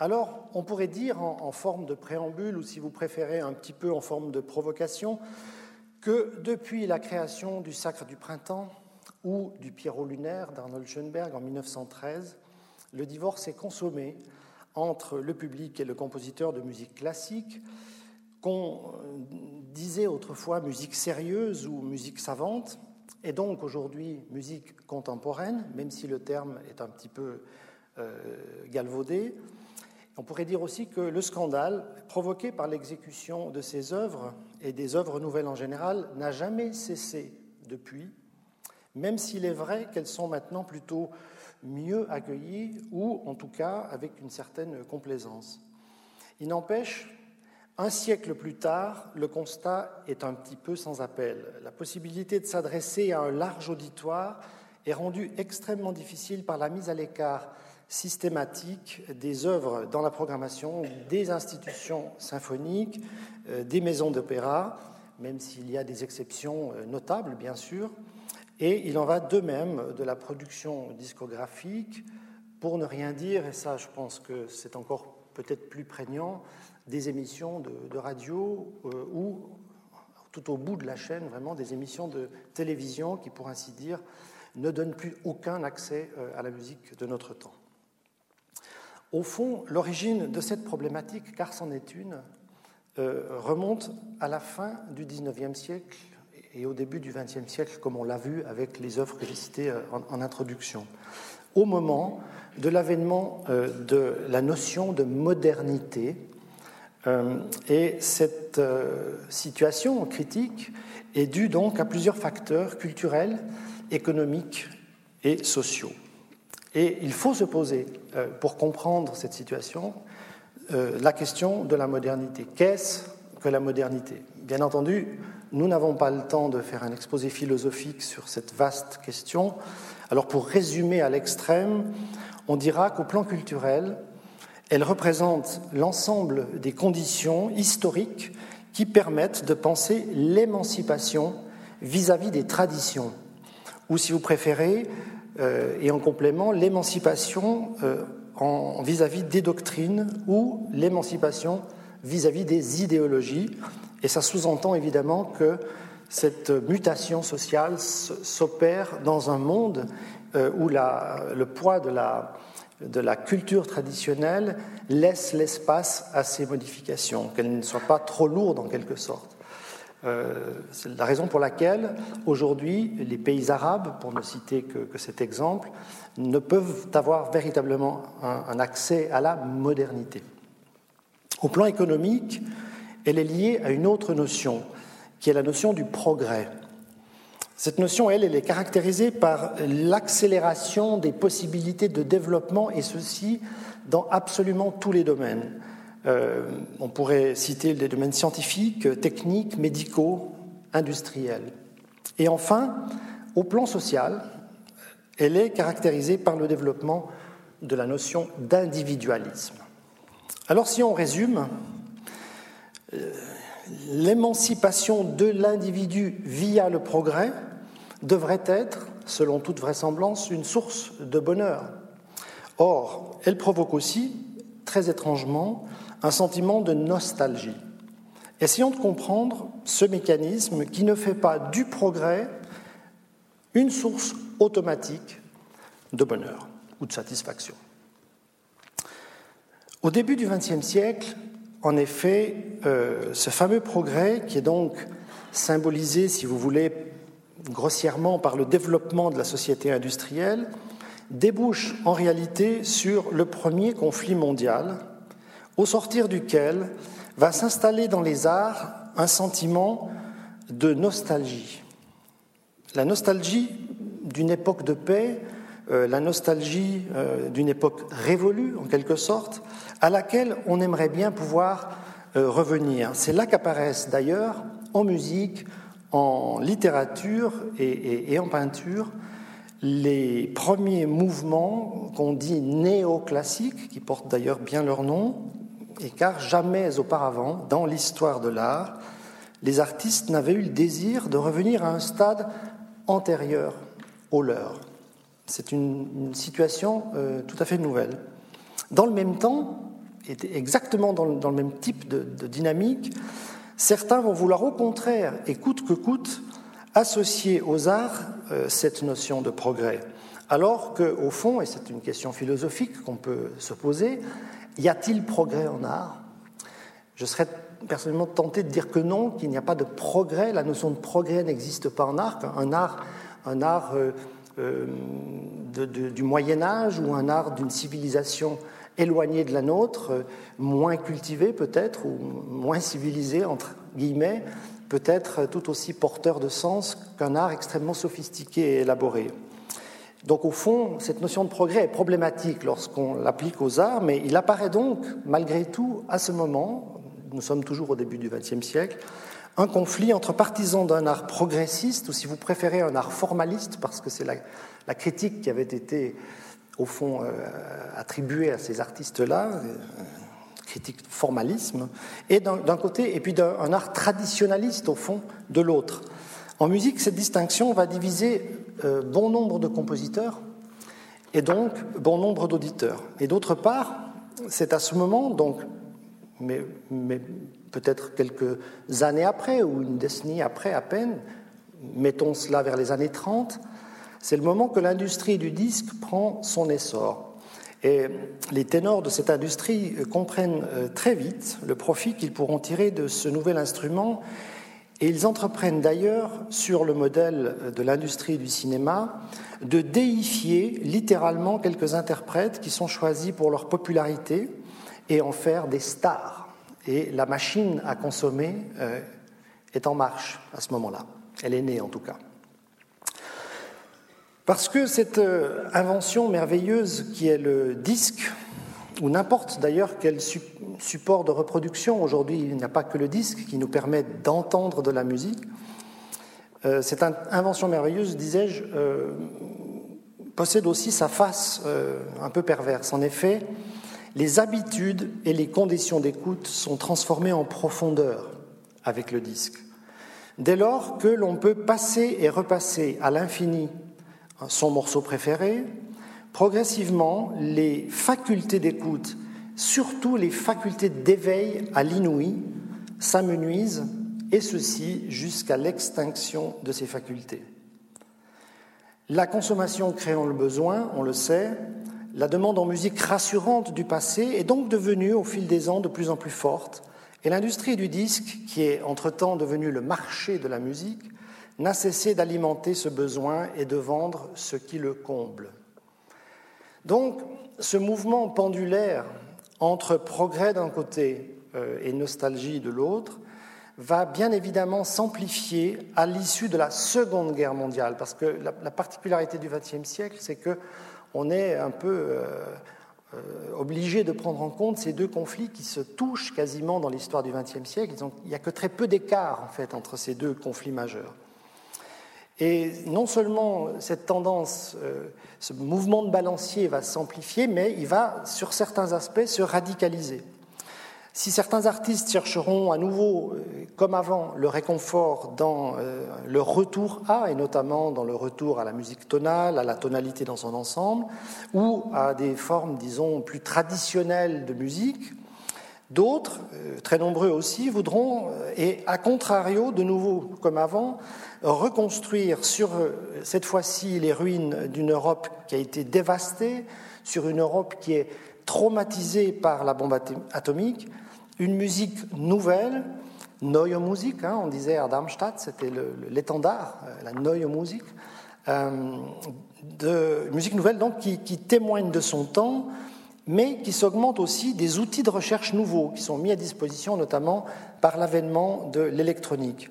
Alors, on pourrait dire en, forme de préambule, ou si vous préférez un petit peu en forme de provocation, que depuis la création du Sacre du Printemps ou du Pierrot lunaire d'Arnold Schoenberg en 1913, le divorce est consommé entre le public et le compositeur de musique classique, qu'on euh, disait autrefois musique sérieuse ou musique savante, et donc aujourd'hui musique contemporaine, même si le terme est un petit peu euh, galvaudé. On pourrait dire aussi que le scandale provoqué par l'exécution de ces œuvres et des œuvres nouvelles en général n'a jamais cessé depuis, même s'il est vrai qu'elles sont maintenant plutôt mieux accueillies ou en tout cas avec une certaine complaisance. Il n'empêche, un siècle plus tard, le constat est un petit peu sans appel. La possibilité de s'adresser à un large auditoire est rendue extrêmement difficile par la mise à l'écart systématique des œuvres dans la programmation des institutions symphoniques, euh, des maisons d'opéra, même s'il y a des exceptions euh, notables, bien sûr. Et il en va de même de la production discographique, pour ne rien dire, et ça je pense que c'est encore peut-être plus prégnant, des émissions de, radio euh, ou tout au bout de la chaîne, vraiment des émissions de télévision qui, pour ainsi dire, ne donnent plus aucun accès à la musique de notre temps. Au fond, l'origine de cette problématique, car c'en est une, euh, remonte à la fin du XIXe siècle et au début du XXe siècle, comme on l'a vu avec les œuvres que j'ai citées euh, en, introduction, au moment de l'avènement euh, de la notion de modernité. et cette situation critique est due donc à plusieurs facteurs culturels, économiques et sociaux. Et il faut se poser, euh, pour comprendre cette situation, euh, la question de la modernité. Qu'est-ce que la modernité? Bien entendu, nous n'avons pas le temps de faire un exposé philosophique sur cette vaste question. Alors pour résumer à l'extrême, on dira qu'au plan culturel, elle représente l'ensemble des conditions historiques qui permettent de penser l'émancipation vis-à-vis des traditions, ou si vous préférez, et en complément l'émancipation euh, vis-à-vis des doctrines ou l'émancipation vis-à-vis des idéologies. Et ça sous-entend évidemment que cette mutation sociale s'opère dans un monde euh, où le poids de la culture traditionnelle laisse l'espace à ces modifications, qu'elles ne soient pas trop lourdes en quelque sorte. Euh, c'est la raison pour laquelle aujourd'hui les pays arabes, pour ne citer que, cet exemple, ne peuvent avoir véritablement un, accès à la modernité. Au plan économique, elle est liée à une autre notion, qui est la notion du progrès. Cette notion, elle, elle est caractérisée par l'accélération des possibilités de développement, et ceci dans absolument tous les domaines. Euh, on pourrait citer les domaines scientifiques, techniques, médicaux, industriels. Et enfin, au plan social, elle est caractérisée par le développement de la notion d'individualisme. Alors si on résume, euh, l'émancipation de l'individu via le progrès devrait être, selon toute vraisemblance, une source de bonheur. Or, elle provoque aussi, très étrangement, un sentiment de nostalgie. Essayons de comprendre ce mécanisme qui ne fait pas du progrès une source automatique de bonheur ou de satisfaction. Au début du XXe siècle, en effet, euh, ce fameux progrès, qui est donc symbolisé, si vous voulez, grossièrement par le développement de la société industrielle, débouche en réalité sur le premier conflit mondial au sortir duquel va s'installer dans les arts un sentiment de nostalgie. La nostalgie d'une époque de paix, euh, la nostalgie euh, d'une époque révolue en quelque sorte, à laquelle on aimerait bien pouvoir euh, revenir. C'est là qu'apparaissent d'ailleurs en musique, en littérature et, et en peinture les premiers mouvements qu'on dit néoclassiques, qui portent d'ailleurs bien leur nom, et car jamais auparavant, dans l'histoire de l'art, les artistes n'avaient eu le désir de revenir à un stade antérieur au leur. C'est une, situation euh, tout à fait nouvelle. Dans le même temps, est exactement dans, le même type de, de dynamique, certains vont vouloir au contraire, et coûte que coûte, associer aux arts cette notion de progrès. Alors qu'au fond, et c'est une question philosophique qu'on peut se poser, y a-t-il progrès en art? Je serais personnellement tenté de dire que non, qu'il n'y a pas de progrès. La notion de progrès n'existe pas en art. Un art, un art euh, euh, du Moyen Âge ou un art d'une civilisation éloignée de la nôtre, euh, moins cultivée peut-être, ou moins civilisée, entre guillemets, peut être tout aussi porteur de sens qu'un art extrêmement sophistiqué et élaboré. Donc au fond, cette notion de progrès est problématique lorsqu'on l'applique aux arts, mais il apparaît donc, malgré tout, à ce moment, nous sommes toujours au début du XXe siècle, un conflit entre partisans d'un art progressiste, ou si vous préférez un art formaliste, parce que c'est la, critique qui avait été, au fond, euh, attribuée à ces artistes-là, euh, critique formalisme, et d'un côté, et puis d'un art traditionnaliste, au fond, de l'autre. En musique, cette distinction va diviser euh, bon nombre de compositeurs et donc bon nombre d'auditeurs. Et d'autre part, c'est à ce moment, donc, mais, mais peut-être quelques années après ou une décennie après à peine, mettons cela vers les années 30, c'est le moment que l'industrie du disque prend son essor. Et les ténors de cette industrie comprennent euh, très vite le profit qu'ils pourront tirer de ce nouvel instrument et ils entreprennent d'ailleurs, sur le modèle de l'industrie du cinéma, de déifier littéralement quelques interprètes qui sont choisis pour leur popularité et en faire des stars. Et la machine à consommer euh, est en marche à ce moment-là. Elle est née en tout cas. Parce que cette euh, invention merveilleuse qui est le disque, ou n'importe d'ailleurs quel support de reproduction. Aujourd'hui, il n'y a pas que le disque qui nous permet d'entendre de la musique. Euh, cette invention merveilleuse, disais-je, euh, possède aussi sa face euh, un peu perverse. En effet, les habitudes et les conditions d'écoute sont transformées en profondeur avec le disque. Dès lors que l'on peut passer et repasser à l'infini son morceau préféré, progressivement, les facultés d'écoute, surtout les facultés d'éveil à l'inouï, s'amenuisent, et ceci jusqu'à l'extinction de ces facultés. La consommation créant le besoin, on le sait, la demande en musique rassurante du passé est donc devenue au fil des ans de plus en plus forte, et l'industrie du disque, qui est entre-temps devenue le marché de la musique, n'a cessé d'alimenter ce besoin et de vendre ce qui le comble. Donc, ce mouvement pendulaire entre progrès d'un côté euh, et nostalgie de l'autre va bien évidemment s'amplifier à l'issue de la Seconde Guerre mondiale, parce que la, particularité du XXe siècle, c'est que on est un peu euh, euh, obligé de prendre en compte ces deux conflits qui se touchent quasiment dans l'histoire du XXe siècle. il n'y a que très peu d'écart en fait entre ces deux conflits majeurs. Et non seulement cette tendance, euh, ce mouvement de balancier va s'amplifier, mais il va, sur certains aspects, se radicaliser. Si certains artistes chercheront à nouveau, euh, comme avant, le réconfort dans euh, le retour à, et notamment dans le retour à la musique tonale, à la tonalité dans son ensemble, ou à des formes, disons, plus traditionnelles de musique, D'autres, très nombreux aussi, voudront, et à contrario, de nouveau comme avant, reconstruire sur euh, cette fois-ci les ruines d'une Europe qui a été dévastée, sur une Europe qui est traumatisée par la bombe atomique, une musique nouvelle, Neue Musik, hein, on disait à Darmstadt, c'était l'étendard, euh, la Neue Musik, euh, musique nouvelle donc qui, témoigne de son temps, mais qui s'augmente aussi des outils de recherche nouveaux qui sont mis à disposition notamment par l'avènement de l'électronique.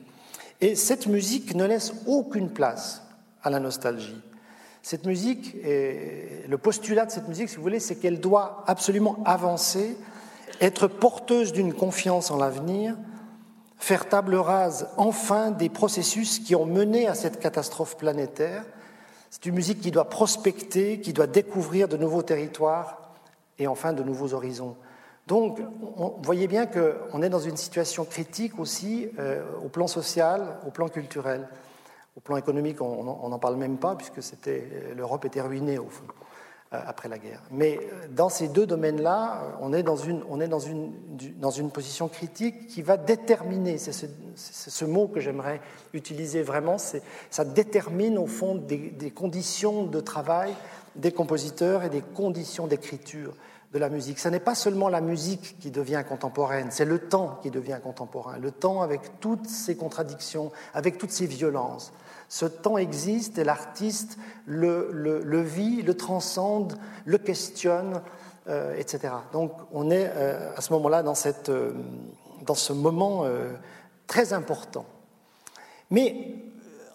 Et cette musique ne laisse aucune place à la nostalgie. Cette musique, le postulat de cette musique, si vous voulez, c'est qu'elle doit absolument avancer, être porteuse d'une confiance en l'avenir, faire table rase enfin des processus qui ont mené à cette catastrophe planétaire. C'est une musique qui doit prospecter, qui doit découvrir de nouveaux territoires et enfin de nouveaux horizons. Donc, vous voyez bien qu'on est dans une situation critique aussi euh, au plan social, au plan culturel. Au plan économique, on n'en parle même pas, puisque l'Europe était ruinée, au fond, euh, après la guerre. Mais euh, dans ces deux domaines-là, euh, on est, dans une, on position critique qui va déterminer, c'est ce, mot que j'aimerais utiliser vraiment, ça détermine au fond des, conditions de travail des compositeurs et des conditions d'écriture la musique. Ce n'est pas seulement la musique qui devient contemporaine, c'est le temps qui devient contemporain, le temps avec toutes ses contradictions, avec toutes ses violences. Ce temps existe et l'artiste le, vit, le transcende, le questionne, euh, etc. Donc on est euh, à ce moment-là dans, euh, dans, ce moment très important. Mais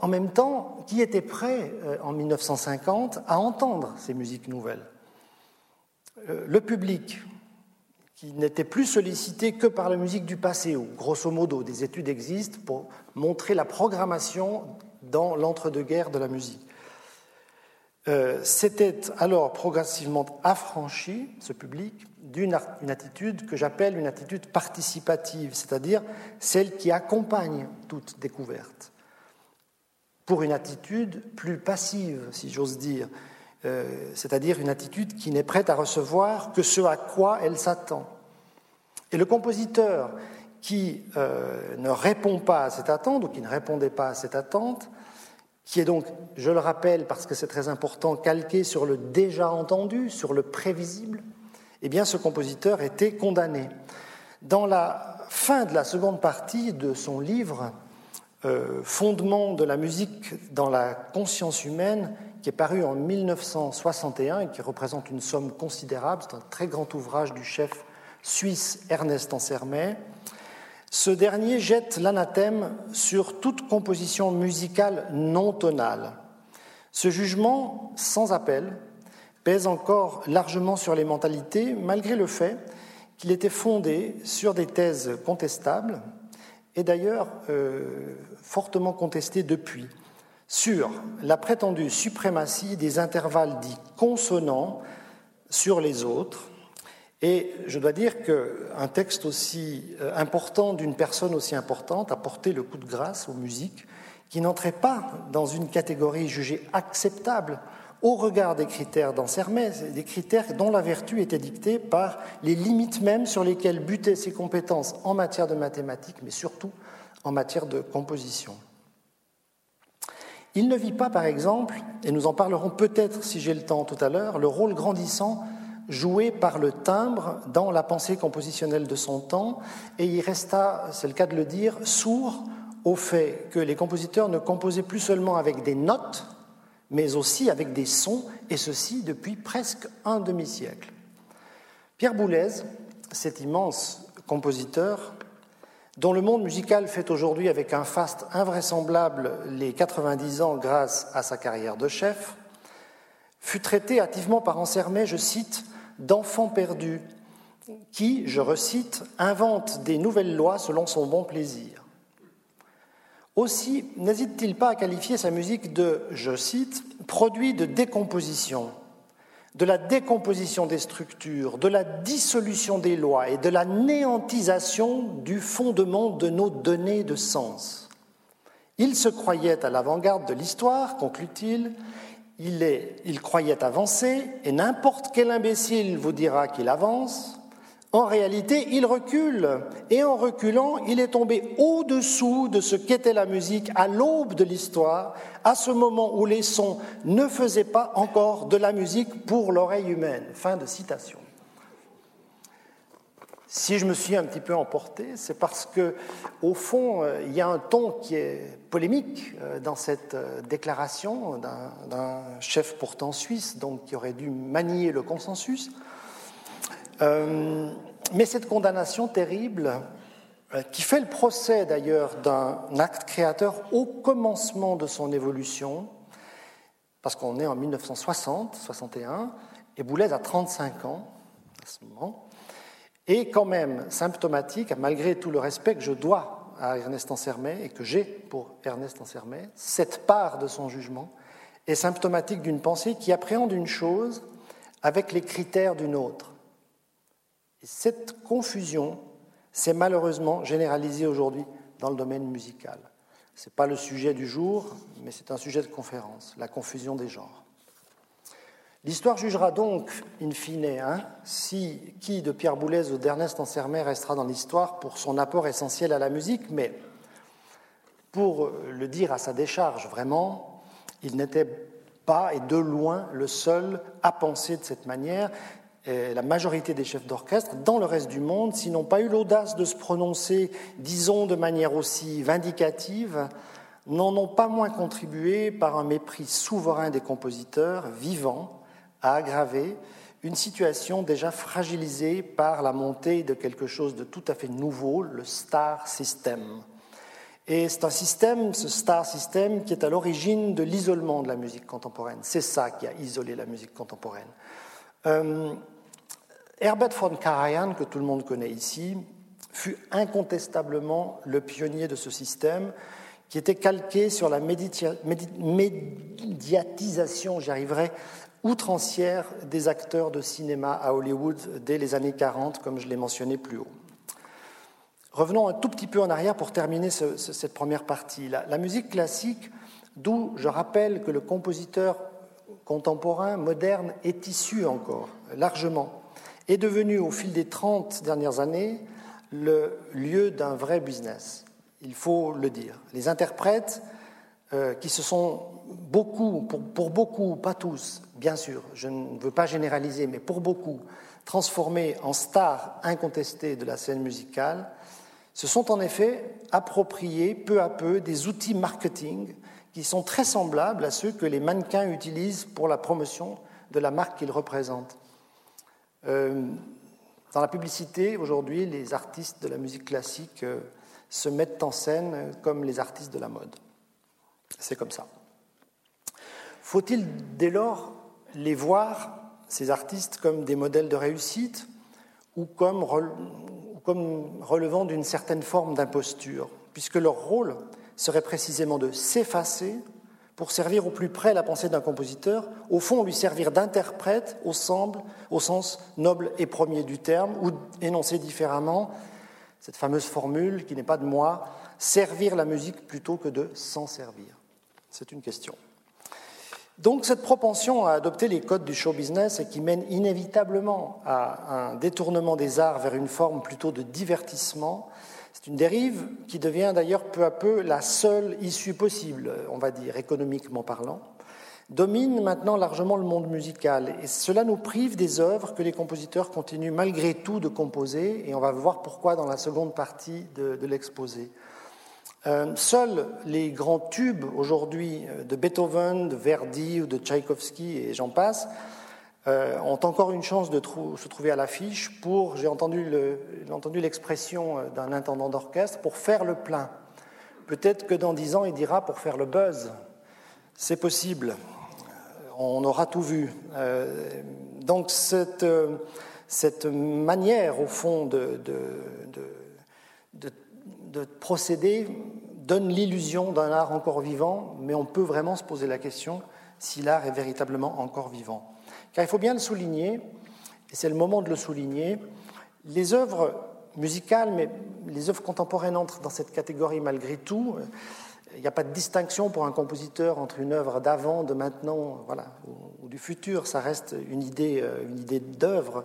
en même temps, qui était prêt en 1950 à entendre ces musiques nouvelles? Le public, qui n'était plus sollicité que par la musique du passé, où grosso modo des études existent pour montrer la programmation dans l'entre-deux-guerres de la musique. Euh, C'était alors progressivement affranchi, ce public, d'une attitude que j'appelle une attitude participative, c'est-à-dire celle qui accompagne toute découverte, pour une attitude plus passive, si j'ose dire, euh, c'est-à-dire une attitude qui n'est prête à recevoir que ce à quoi elle s'attend. Et le compositeur qui euh, ne répond pas à cette attente ou qui ne répondait pas à cette attente, qui est donc, je le rappelle parce que c'est très important, calqué sur le déjà entendu, sur le prévisible, eh bien ce compositeur était condamné. Dans la fin de la seconde partie de son livre, euh, Fondement de la musique dans la conscience humaine, qui est paru en 1961 et qui représente une somme considérable, c'est un très grand ouvrage du chef suisse Ernest Ansermet, ce dernier jette l'anathème sur toute composition musicale non tonale. Ce jugement, sans appel, pèse encore largement sur les mentalités, malgré le fait qu'il était fondé sur des thèses contestables, et d'ailleurs euh, fortement contestées depuis, sur la prétendue suprématie des intervalles dits consonants sur les autres, et je dois dire qu'un texte aussi euh, important d'une personne aussi importante a porté le coup de grâce aux musiques qui n'entraient pas dans une catégorie jugée acceptable au regard des critères d'Ansermet, des critères dont la vertu était dictée par les limites mêmes sur lesquelles butaient ses compétences en matière de mathématiques, mais surtout en matière de composition. Il ne vit pas, par exemple, et nous en parlerons peut-être si j'ai le temps tout à l'heure, le rôle grandissant joué par le timbre dans la pensée compositionnelle de son temps, et il resta, c'est le cas de le dire, sourd au fait que les compositeurs ne composaient plus seulement avec des notes, mais aussi avec des sons, et ceci depuis presque un demi-siècle. Pierre Boulez, cet immense compositeur, dont le monde musical fait aujourd'hui avec un faste invraisemblable les 90 ans grâce à sa carrière de chef, fut traité hâtivement par Ansermet, je cite, d'enfants perdus qui, je recite, invente des nouvelles lois selon son bon plaisir. Aussi, n'hésite-t-il pas à qualifier sa musique de, je cite, produit de décomposition, de la décomposition des structures, de la dissolution des lois et de la néantisation du fondement de nos données de sens. Il se croyait à l'avant-garde de l'histoire, conclut-il, il, croyait avancer, et n'importe quel imbécile vous dira qu'il avance. En réalité, il recule, et en reculant, il est tombé au-dessous de ce qu'était la musique à l'aube de l'histoire, à ce moment où les sons ne faisaient pas encore de la musique pour l'oreille humaine. Fin de citation. Si je me suis un petit peu emporté, c'est parce que, au fond, euh, il y a un ton qui est polémique euh, dans cette euh, déclaration d'un chef pourtant suisse, donc qui aurait dû manier le consensus. Mais cette condamnation terrible, qui fait le procès d'ailleurs d'un acte créateur au commencement de son évolution, parce qu'on est en 1960, 61, et Boulez a 35 ans à ce moment, est quand même symptomatique, malgré tout le respect que je dois à Ernest Ansermet et que j'ai pour Ernest Ansermet, cette part de son jugement est symptomatique d'une pensée qui appréhende une chose avec les critères d'une autre. Et cette confusion s'est malheureusement généralisée aujourd'hui dans le domaine musical. Ce n'est pas le sujet du jour, mais c'est un sujet de conférence, la confusion des genres. L'histoire jugera donc, in fine, hein, si qui de Pierre Boulez ou d'Ernest Ansermet restera dans l'histoire pour son apport essentiel à la musique, mais pour le dire à sa décharge, vraiment, il n'était pas et de loin le seul à penser de cette manière. La majorité des chefs d'orchestre dans le reste du monde, s'ils n'ont pas eu l'audace de se prononcer, disons de manière aussi vindicative, n'en ont pas moins contribué par un mépris souverain des compositeurs vivants a aggravé une situation déjà fragilisée par la montée de quelque chose de tout à fait nouveau, le star system. Et c'est un système, ce star system, qui est à l'origine de l'isolement de la musique contemporaine. C'est ça qui a isolé la musique contemporaine. Euh, Herbert von Karajan, que tout le monde connaît ici, fut incontestablement le pionnier de ce système qui était calqué sur la médiatisation, j'y arriverai, outrancière des acteurs de cinéma à Hollywood dès les années 40, comme je l'ai mentionné plus haut. Revenons un tout petit peu en arrière pour terminer cette première partie. La, la musique classique, d'où je rappelle que le compositeur contemporain, moderne, est issu encore largement, est devenu au fil des 30 dernières années le lieu d'un vrai business. Il faut le dire. Les interprètes euh, qui se sont beaucoup, pour, beaucoup, pas tous, bien sûr, je ne veux pas généraliser, mais pour beaucoup, transformés en stars incontestées de la scène musicale, se sont en effet appropriés peu à peu des outils marketing qui sont très semblables à ceux que les mannequins utilisent pour la promotion de la marque qu'ils représentent. Euh, dans la publicité, aujourd'hui, les artistes de la musique classique euh, se mettent en scène comme les artistes de la mode. C'est comme ça. Faut-il dès lors les voir, ces artistes, comme des modèles de réussite ou comme, relevant d'une certaine forme d'imposture, puisque leur rôle serait précisément de s'effacer pour servir au plus près la pensée d'un compositeur, au fond lui servir d'interprète au, sens noble et premier du terme, ou énoncé différemment, cette fameuse formule qui n'est pas de moi, servir la musique plutôt que de s'en servir. C'est une question. Donc cette propension à adopter les codes du show business et qui mène inévitablement à un détournement des arts vers une forme plutôt de divertissement, c'est une dérive qui devient d'ailleurs peu à peu la seule issue possible, on va dire, économiquement parlant, domine maintenant largement le monde musical. Et cela nous prive des œuvres que les compositeurs continuent malgré tout de composer. Et on va voir pourquoi dans la seconde partie de, l'exposé. Euh, seuls les grands tubes aujourd'hui euh, de Beethoven, de Verdi ou de Tchaïkovski et j'en passe euh, ont encore une chance de se trouver à l'affiche pour, j'ai entendu l'expression d'un intendant d'orchestre, pour faire le plein. Peut-être que dans dix ans, il dira pour faire le buzz. C'est possible. On aura tout vu. donc cette, manière, au fond, de procéder donne l'illusion d'un art encore vivant, mais on peut vraiment se poser la question si l'art est véritablement encore vivant. Car il faut bien le souligner, et c'est le moment de le souligner, les œuvres musicales, mais les œuvres contemporaines entrent dans cette catégorie malgré tout. Il n'y a pas de distinction pour un compositeur entre une œuvre d'avant, de maintenant, voilà, ou, du futur. Ça reste une idée, euh, une idée d'œuvre.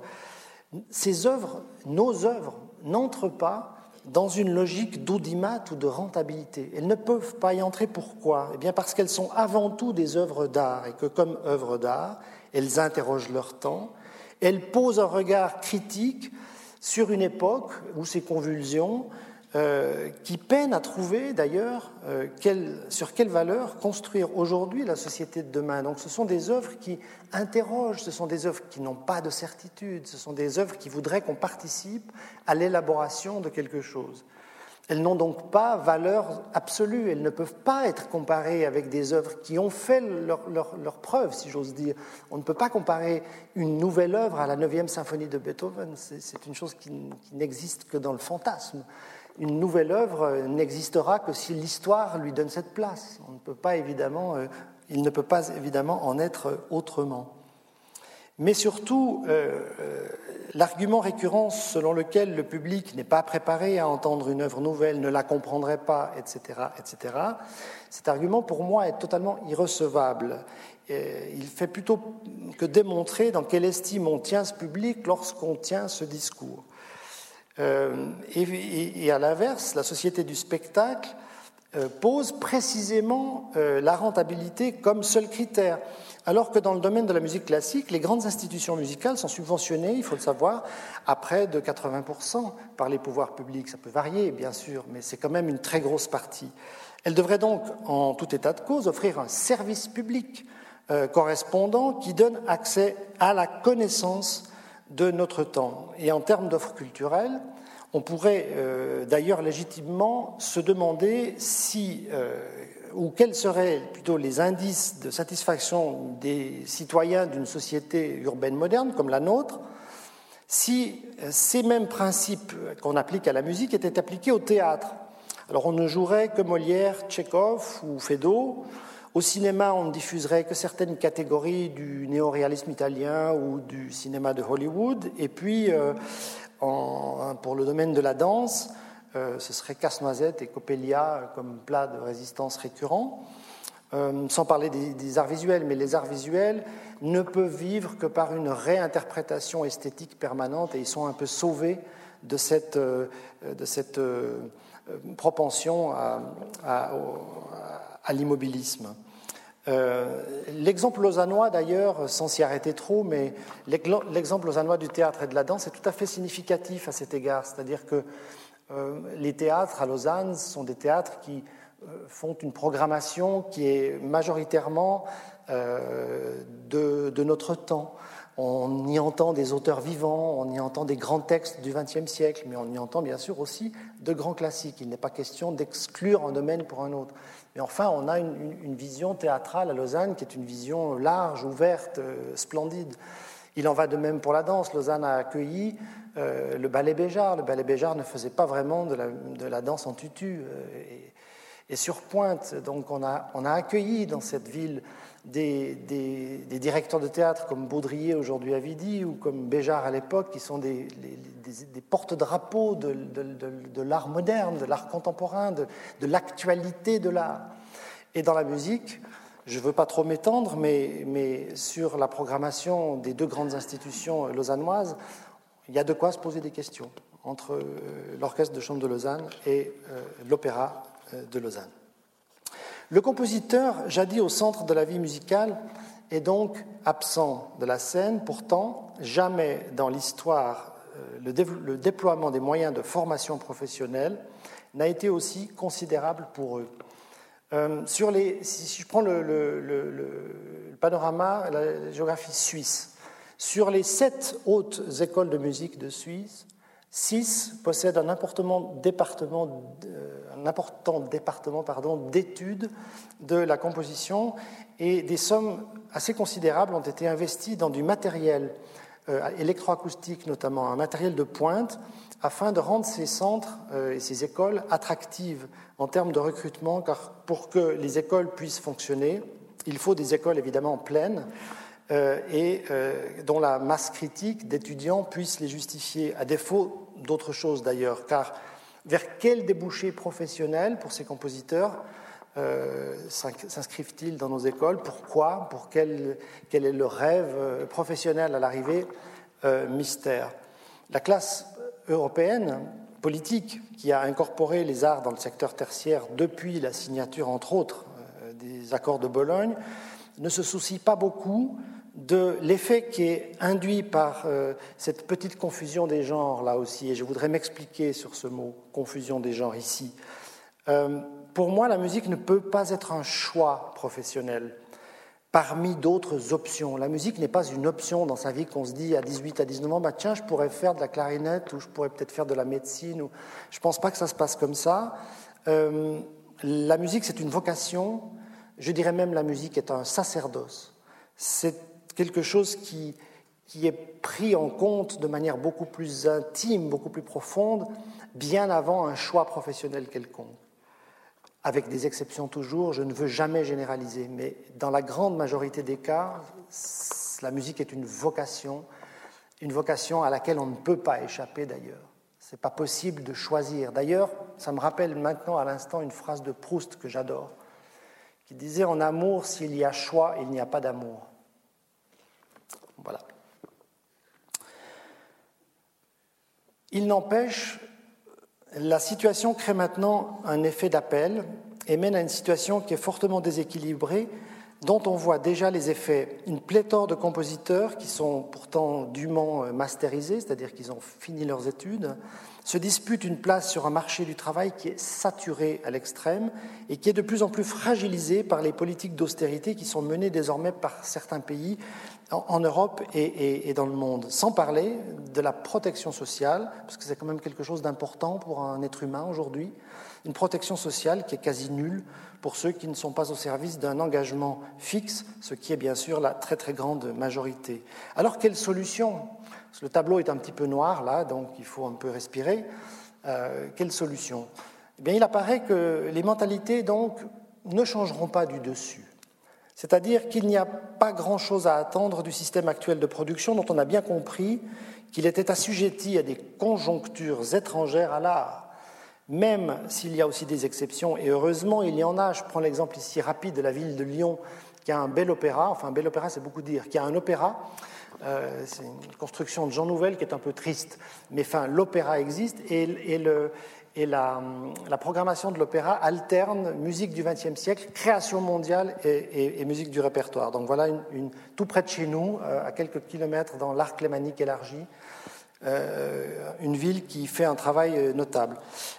Ces œuvres, nos œuvres, n'entrent pas dans une logique d'audimat ou de rentabilité. Elles ne peuvent pas y entrer. Pourquoi? Eh bien parce qu'elles sont avant tout des œuvres d'art et que comme œuvres d'art, elles interrogent leur temps, elles posent un regard critique sur une époque où ces convulsions, euh, qui peinent à trouver d'ailleurs euh, sur quelle valeur construire aujourd'hui la société de demain. Donc ce sont des œuvres qui interrogent, ce sont des œuvres qui n'ont pas de certitude, ce sont des œuvres qui voudraient qu'on participe à l'élaboration de quelque chose. Elles n'ont donc pas valeur absolue, elles ne peuvent pas être comparées avec des œuvres qui ont fait leur, leur, preuve, si j'ose dire. On ne peut pas comparer une nouvelle œuvre à la 9e symphonie de Beethoven, c'est une chose qui n'existe que dans le fantasme une nouvelle œuvre n'existera que si l'histoire lui donne cette place. On ne peut pas évidemment, euh, il ne peut pas évidemment en être autrement. Mais surtout, euh, euh, l'argument récurrent selon lequel le public n'est pas préparé à entendre une œuvre nouvelle, ne la comprendrait pas, etc., etc., cet argument pour moi est totalement irrecevable. Il fait plutôt que démontrer dans quelle estime on tient ce public lorsqu'on tient ce discours. Euh, et, à l'inverse, la société du spectacle euh, pose précisément euh, la rentabilité comme seul critère. Alors que dans le domaine de la musique classique, les grandes institutions musicales sont subventionnées, il faut le savoir, à près de 80% par les pouvoirs publics. Ça peut varier, bien sûr, mais c'est quand même une très grosse partie. Elles devraient donc, en tout état de cause, offrir un service public correspondant qui donne accès à la connaissance de notre temps. Et en termes d'offres culturelles, on pourrait euh, d'ailleurs légitimement se demander si, euh, ou quels seraient plutôt les indices de satisfaction des citoyens d'une société urbaine moderne comme la nôtre, si ces mêmes principes qu'on applique à la musique étaient appliqués au théâtre. Alors on ne jouerait que Molière, Tchekhov ou Feydeau, au cinéma, on ne diffuserait que certaines catégories du néoréalisme italien ou du cinéma de Hollywood. Et puis, euh, pour le domaine de la danse, euh, ce serait casse-noisette et coppelia comme plat de résistance récurrent. Euh, sans parler des, arts visuels, mais les arts visuels ne peuvent vivre que par une réinterprétation esthétique permanente et ils sont un peu sauvés de cette, de cette propension à l'immobilisme. Euh, l'exemple lausannois, d'ailleurs, sans s'y arrêter trop, mais l'exemple lausannois du théâtre et de la danse est tout à fait significatif à cet égard. C'est-à-dire que euh, les théâtres à Lausanne sont des théâtres qui euh, font une programmation qui est majoritairement de, de, notre temps. On y entend des auteurs vivants, on y entend des grands textes du XXe siècle, mais on y entend bien sûr aussi de grands classiques. Il n'est pas question d'exclure un domaine pour un autre. Et enfin, on a une, vision théâtrale à Lausanne qui est une vision large, ouverte, euh, splendide. Il en va de même pour la danse. Lausanne a accueilli euh, le ballet Béjart. Le ballet Béjart ne faisait pas vraiment de la, danse en tutu euh, et, sur pointe. Donc on a accueilli dans cette ville des, directeurs de théâtre comme Baudrier aujourd'hui à Vidi ou comme Béjart à l'époque, qui sont des, porte-drapeaux de, l'art moderne, de l'art contemporain, de, l'actualité de l'art. Et dans la musique, je ne veux pas trop m'étendre, mais, mais, sur la programmation des deux grandes institutions lausannoises, il y a de quoi se poser des questions entre euh, l'Orchestre de chambre de Lausanne et euh, l'Opéra euh, de Lausanne. Le compositeur, jadis au centre de la vie musicale, est donc absent de la scène. Pourtant, jamais dans l'histoire, euh, le, déploiement des moyens de formation professionnelle n'a été aussi considérable pour eux. Euh, sur les, si je prends le, le, panorama, la géographie suisse, sur les sept hautes écoles de musique de Suisse, six possèdent un important département, un important département d'études de la composition et des sommes assez considérables ont été investies dans du matériel euh, électroacoustique notamment, un matériel de pointe, afin de rendre ces centres euh, et ces écoles attractives en termes de recrutement, car pour que les écoles puissent fonctionner, il faut des écoles évidemment pleines euh, et dont la masse critique d'étudiants puisse les justifier, à défaut d'autres choses d'ailleurs, car vers quel débouché professionnel pour ces compositeurs euh, s'inscrivent-ils dans nos écoles? Pourquoi? Pour quel, quel, est le rêve euh, professionnel à l'arrivée? Euh, Mystère. La classe européenne politique qui a incorporé les arts dans le secteur tertiaire depuis la signature, entre autres, des accords de Bologne, ne se soucie pas beaucoup de l'effet qui est induit par euh, cette petite confusion des genres là aussi, et je voudrais m'expliquer sur ce mot confusion des genres ici. Euh, pour moi, la musique ne peut pas être un choix professionnel parmi d'autres options. La musique n'est pas une option dans sa vie qu'on se dit à 18, à 19 ans, bah, tiens, je pourrais faire de la clarinette ou je pourrais peut-être faire de la médecine. Ou... Je ne pense pas que ça se passe comme ça. Euh, la musique, c'est une vocation. Je dirais même la musique est un sacerdoce. Quelque chose qui, qui est pris en compte de manière beaucoup plus intime, beaucoup plus profonde, bien avant un choix professionnel quelconque. avec des exceptions toujours, je ne veux jamais généraliser, mais dans la grande majorité des cas, la musique est une vocation, une vocation à laquelle on ne peut pas échapper d'ailleurs. Ce n'est pas possible de choisir. D'ailleurs, ça me rappelle maintenant à l'instant une phrase de Proust que j'adore, qui disait En amour, s'il y a choix, il n'y a pas d'amour. Il n'empêche, la situation crée maintenant un effet d'appel et mène à une situation qui est fortement déséquilibrée, dont on voit déjà les effets. Une pléthore de compositeurs qui sont pourtant dûment masterisés, c'est-à-dire qu'ils ont fini leurs études, se disputent une place sur un marché du travail qui est saturé à l'extrême et qui est de plus en plus fragilisé par les politiques d'austérité qui sont menées désormais par certains pays en Europe et, dans le monde, sans parler de la protection sociale, parce que c'est quand même quelque chose d'important pour un être humain aujourd'hui, une protection sociale qui est quasi nulle pour ceux qui ne sont pas au service d'un engagement fixe, ce qui est bien sûr la très très grande majorité. Alors quelle solution Le tableau est un petit peu noir là, donc il faut un peu respirer. Euh, quelle solution? Eh bien, il apparaît que les mentalités ne changeront pas du dessus. C'est-à-dire qu'il n'y a pas grand-chose à attendre du système actuel de production dont on a bien compris qu'il était assujetti à des conjonctures étrangères à l'art, même s'il y a aussi des exceptions, et heureusement il y en a. Je prends l'exemple ici rapide de la ville de Lyon, qui a un bel opéra, enfin un bel opéra c'est beaucoup dire, qui a un opéra, euh, c'est une construction de Jean Nouvel qui est un peu triste, mais enfin l'opéra existe, et, la, programmation de l'opéra alterne musique du XXe siècle, création mondiale et, musique du répertoire. Donc voilà, une, tout près de chez nous, euh, à quelques kilomètres dans l'arc lémanique élargi, euh, une ville qui fait un travail notable.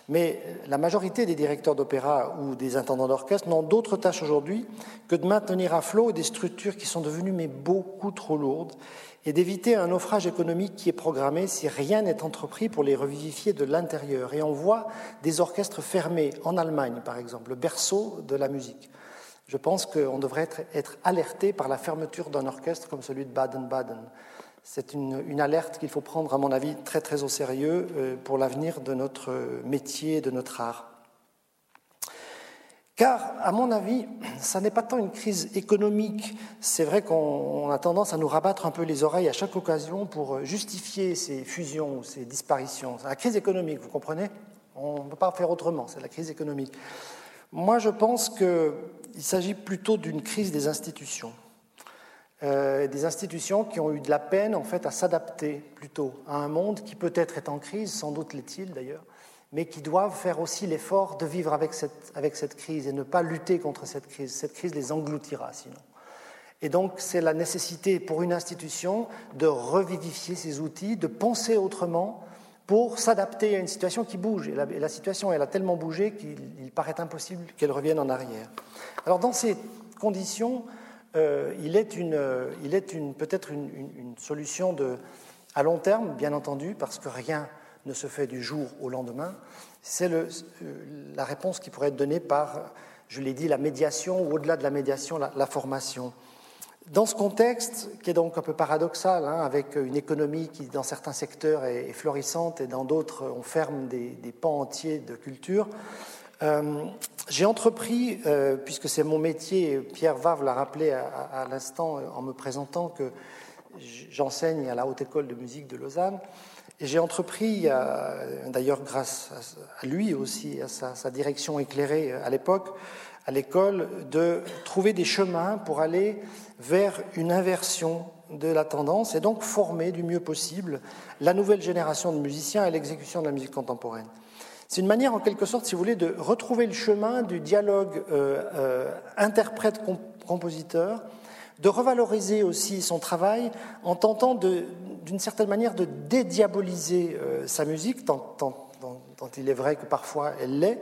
Mais la majorité des directeurs d'opéra ou des intendants d'orchestre n'ont d'autre tâche aujourd'hui que de maintenir à flot des structures qui sont devenues mais beaucoup trop lourdes et d'éviter un naufrage économique qui est programmé si rien n'est entrepris pour les revivifier de l'intérieur. Et on voit des orchestres fermés en Allemagne, par exemple, le berceau de la musique. Je pense qu'on devrait être, alerté par la fermeture d'un orchestre comme celui de Baden-Baden. C'est une, une, alerte qu'il faut prendre, à mon avis, très très au sérieux euh, pour l'avenir de notre métier, de notre art. Car, à mon avis, ça n'est pas tant une crise économique. C'est vrai qu'on a tendance à nous rabattre un peu les oreilles à chaque occasion pour justifier ces fusions ces disparitions. C'est la crise économique, vous comprenez? On ne peut pas faire autrement, c'est la crise économique. Moi, je pense qu'il s'agit plutôt d'une crise des institutions. Euh, des institutions qui ont eu de la peine, en fait, à s'adapter plutôt à un monde qui peut-être est en crise, sans doute l'est-il d'ailleurs, mais qui doivent faire aussi l'effort de vivre avec cette, avec cette crise et ne pas lutter contre cette crise. Cette crise les engloutira sinon. Et donc c'est la nécessité pour une institution de revivifier ses outils, de penser autrement pour s'adapter à une situation qui bouge. Et la, situation, elle a tellement bougé qu'il paraît impossible qu'elle revienne en arrière. Alors dans ces conditions, euh, il est, une, il est une, peut-être une, une, solution de, à long terme, bien entendu, parce que rien ne se fait du jour au lendemain. C'est euh, la réponse qui pourrait être donnée par, je l'ai dit, la médiation ou au-delà de la médiation, la, formation. Dans ce contexte, qui est donc un peu paradoxal, hein, avec une économie qui, dans certains secteurs, est, florissante et dans d'autres, on ferme des, pans entiers de culture, euh, j'ai entrepris, euh, puisque c'est mon métier, Pierre Vave l'a rappelé à, à l'instant en me présentant que j'enseigne à la Haute École de musique de Lausanne, et j'ai entrepris, d'ailleurs grâce à lui aussi, à sa, direction éclairée à l'époque, à l'école, de trouver des chemins pour aller vers une inversion de la tendance et donc former du mieux possible la nouvelle génération de musiciens à l'exécution de la musique contemporaine. C'est une manière, en quelque sorte, si vous voulez, de retrouver le chemin du dialogue euh, euh, interprète-compositeur, de revaloriser aussi son travail en tentant d'une certaine manière de dédiaboliser euh, sa musique, tant, il est vrai que parfois elle l'est,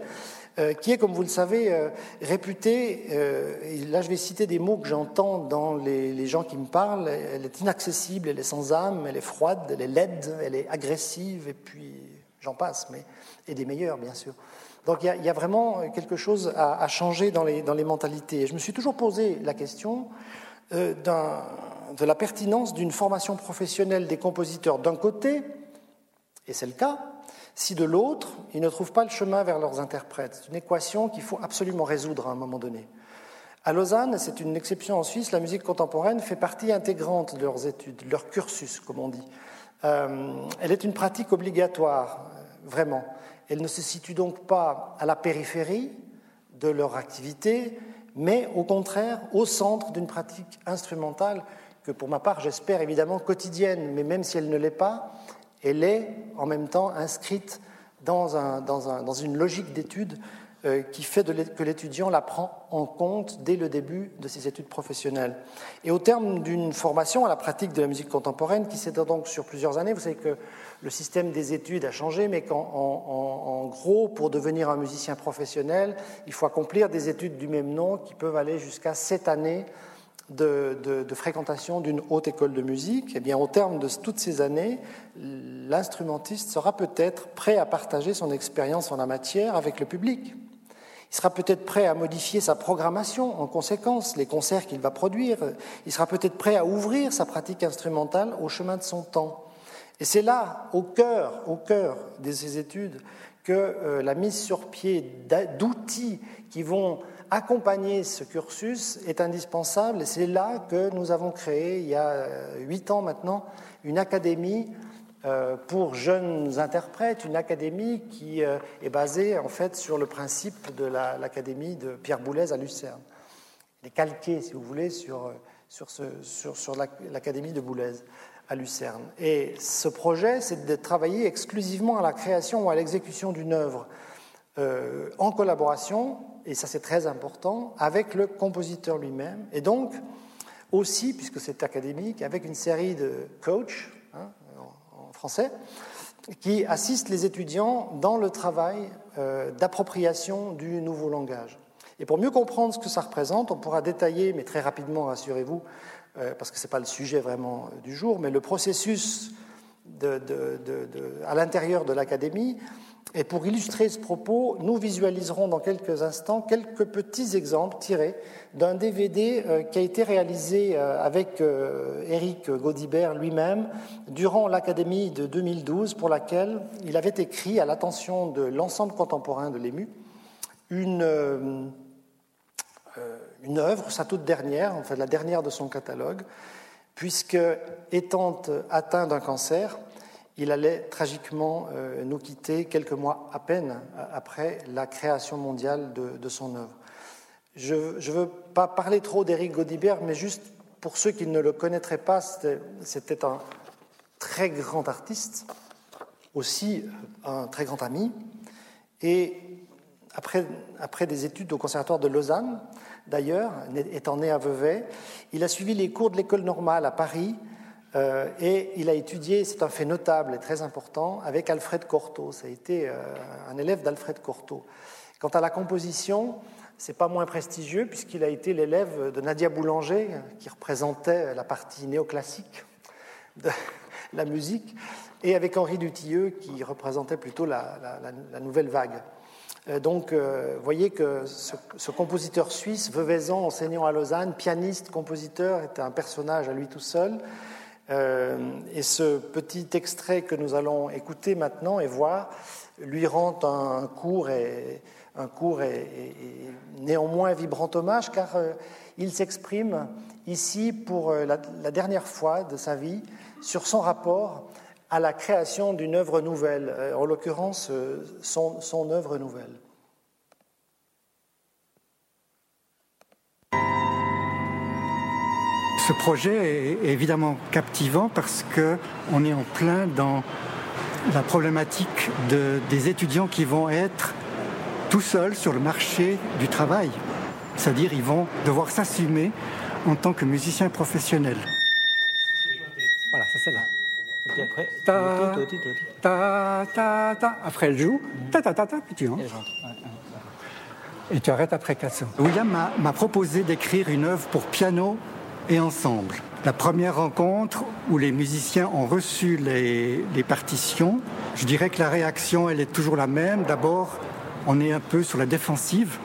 euh, qui est, comme vous le savez, euh, réputée, et là je vais citer des mots que j'entends dans les, les, gens qui me parlent, elle est inaccessible, elle est sans âme, elle est froide, elle est laide, elle est agressive, et puis j'en passe, mais, et des meilleurs bien sûr. Donc il y, a, vraiment quelque chose à, à changer dans les, dans les mentalités. Et je me suis toujours posé la question, euh, de la pertinence d'une formation professionnelle des compositeurs d'un côté Et c'est le cas si de l'autre, ils ne trouvent pas le chemin vers leurs interprètes. C'est une équation qu'il faut absolument résoudre à un moment donné. À Lausanne, c'est une exception en Suisse, la musique contemporaine fait partie intégrante de leurs études, de leur cursus, comme on dit. Euh, elle est une pratique obligatoire, vraiment. Elle ne se situe donc pas à la périphérie de leur activité, mais au contraire au centre d'une pratique instrumentale que pour ma part j'espère évidemment quotidienne, mais même si elle ne l'est pas, elle est en même temps inscrite dans, un, dans, un, dans une logique d'étude euh, qui fait que l'étudiant la prend en compte dès le début de ses études professionnelles. Et au terme d'une formation à la pratique de la musique contemporaine qui s'étend donc sur plusieurs années, vous savez que le système des études a changé, mais qu'en en, gros, pour devenir un musicien professionnel, il faut accomplir des études du même nom qui peuvent aller jusqu'à sept années de, de fréquentation d'une haute école de musique. Eh bien, au terme de toutes ces années, l'instrumentiste sera peut-être prêt à partager son expérience en la matière avec le public. Il sera peut-être prêt à modifier sa programmation en conséquence, les concerts qu'il va produire. Il sera peut-être prêt à ouvrir sa pratique instrumentale au chemin de son temps. Et c'est là, au cœur, au cœur de ces études, que euh, la mise sur pied d'outils qui vont accompagner ce cursus est indispensable. Et c'est là que nous avons créé, il y a euh, huit ans maintenant, une académie euh, pour jeunes interprètes, une académie qui est basée en fait sur le principe de l'académie de Pierre Boulez à Lucerne. Elle est calquée, si vous voulez, sur l'académie de Boulez à Lucerne. Et ce projet, c'est de travailler exclusivement à la création ou à l'exécution d'une œuvre euh, en collaboration, et ça c'est très important, avec le compositeur lui-même, et donc aussi, puisque c'est académique, avec une série de coachs, hein, français, qui assistent les étudiants dans le travail euh, d'appropriation du nouveau langage. Et pour mieux comprendre ce que ça représente, on pourra détailler, mais très rapidement, rassurez-vous, parce que ce n'est pas le sujet vraiment du jour, mais le processus à l'intérieur de l'académie et pour illustrer ce propos, nous visualiserons dans quelques instants quelques petits exemples tirés d'un DVD euh, qui a été réalisé euh, avec Eric euh, Gaudibert lui-même durant l'Académie de 2012 pour laquelle il avait écrit à l'attention de l'ensemble contemporain de l'EMU une, une œuvre, sa toute dernière, en fait la dernière de son catalogue, puisque étant atteint d'un cancer, il allait tragiquement euh, nous quitter quelques mois à peine après la création mondiale de, son œuvre. Je ne veux pas parler trop d'Éric Gaudibert, mais juste pour ceux qui ne le connaîtraient pas, c'était un très grand artiste, aussi un très grand ami. Et après des études au Conservatoire de Lausanne, d'ailleurs, étant né à Vevey, il a suivi les cours de l'école normale à Paris euh, et il a étudié, c'est un fait notable et très important, avec Alfred Cortot. Ça a été euh, un élève d'Alfred Cortot. Quant à la composition, c'est pas moins prestigieux puisqu'il a été l'élève de Nadia Boulanger, qui représentait la partie néoclassique de la musique, et avec Henri Dutilleux, qui représentait plutôt la, nouvelle vague. Euh, donc, vous voyez que ce, compositeur suisse, Veuvezan, enseignant à Lausanne, pianiste, compositeur, était un personnage à lui tout seul. Euh, et ce petit extrait que nous allons écouter maintenant et voir lui rend un court et, un court et, néanmoins vibrant hommage car euh, il s'exprime ici pour euh, la, dernière fois de sa vie sur son rapport à la création d'une œuvre nouvelle, en l'occurrence son, son œuvre nouvelle. Ce projet est évidemment captivant parce qu'on est en plein dans la problématique des étudiants qui vont être tout seuls sur le marché du travail. C'est-à-dire ils vont devoir s'assumer en tant que musiciens professionnels. Voilà, c'est celle-là. Et puis après, ta, ta, ta, Après, elle joue, ta, ta, ta, ta, puis tu Et tu arrêtes après 400. William m'a proposé d'écrire une œuvre pour piano et ensemble. La première rencontre où les musiciens ont reçu les, partitions, je dirais que la réaction, elle est toujours la même. D'abord, on est un peu sur la défensive.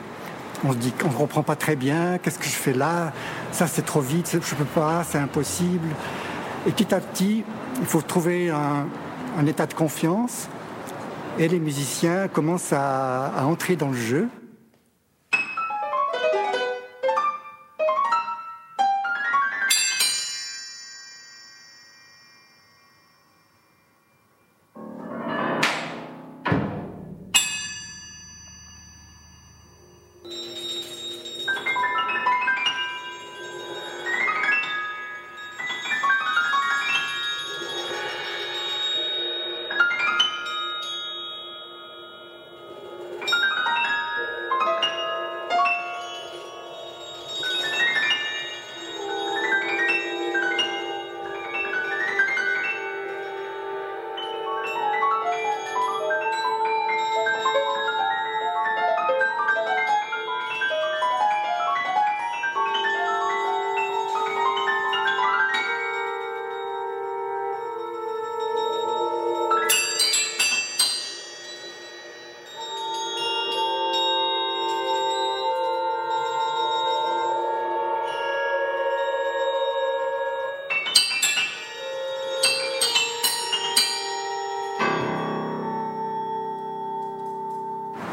On se dit qu'on ne comprend pas très bien, qu'est-ce que je fais là? Ça, c'est trop vite, je ne peux pas, c'est impossible. Et petit à petit, il faut trouver un, état de confiance et les musiciens commencent à entrer dans le jeu.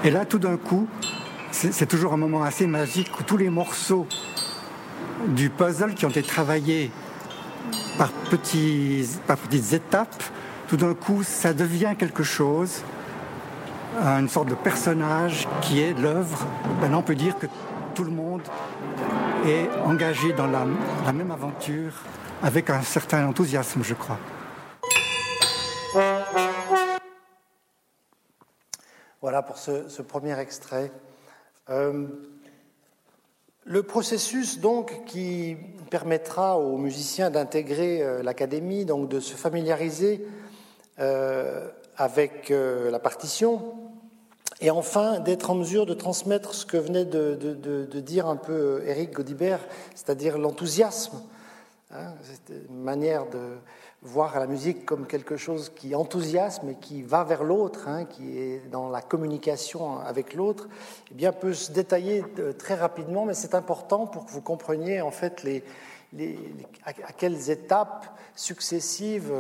Et là, tout d'un coup, c'est toujours un moment assez magique où tous les morceaux du puzzle qui ont été travaillés par, petites étapes, tout d'un coup, ça devient quelque chose, une sorte de personnage qui est l'œuvre. Maintenant, on peut dire que tout le monde est engagé dans la même aventure avec un certain enthousiasme, je crois. Pour ce, premier extrait. Euh, le processus donc qui permettra aux musiciens d'intégrer euh, l'académie, donc de se familiariser euh, avec la partition, et enfin d'être en mesure de transmettre ce que venait de, dire un peu Eric Godibert, c'est-à-dire l'enthousiasme, hein, manière de, voir la musique comme quelque chose qui enthousiasme et qui va vers l'autre, hein, qui est dans la communication avec l'autre, eh bien peut se détailler euh, très rapidement, mais c'est important pour que vous compreniez en fait les, à, quelles étapes successives,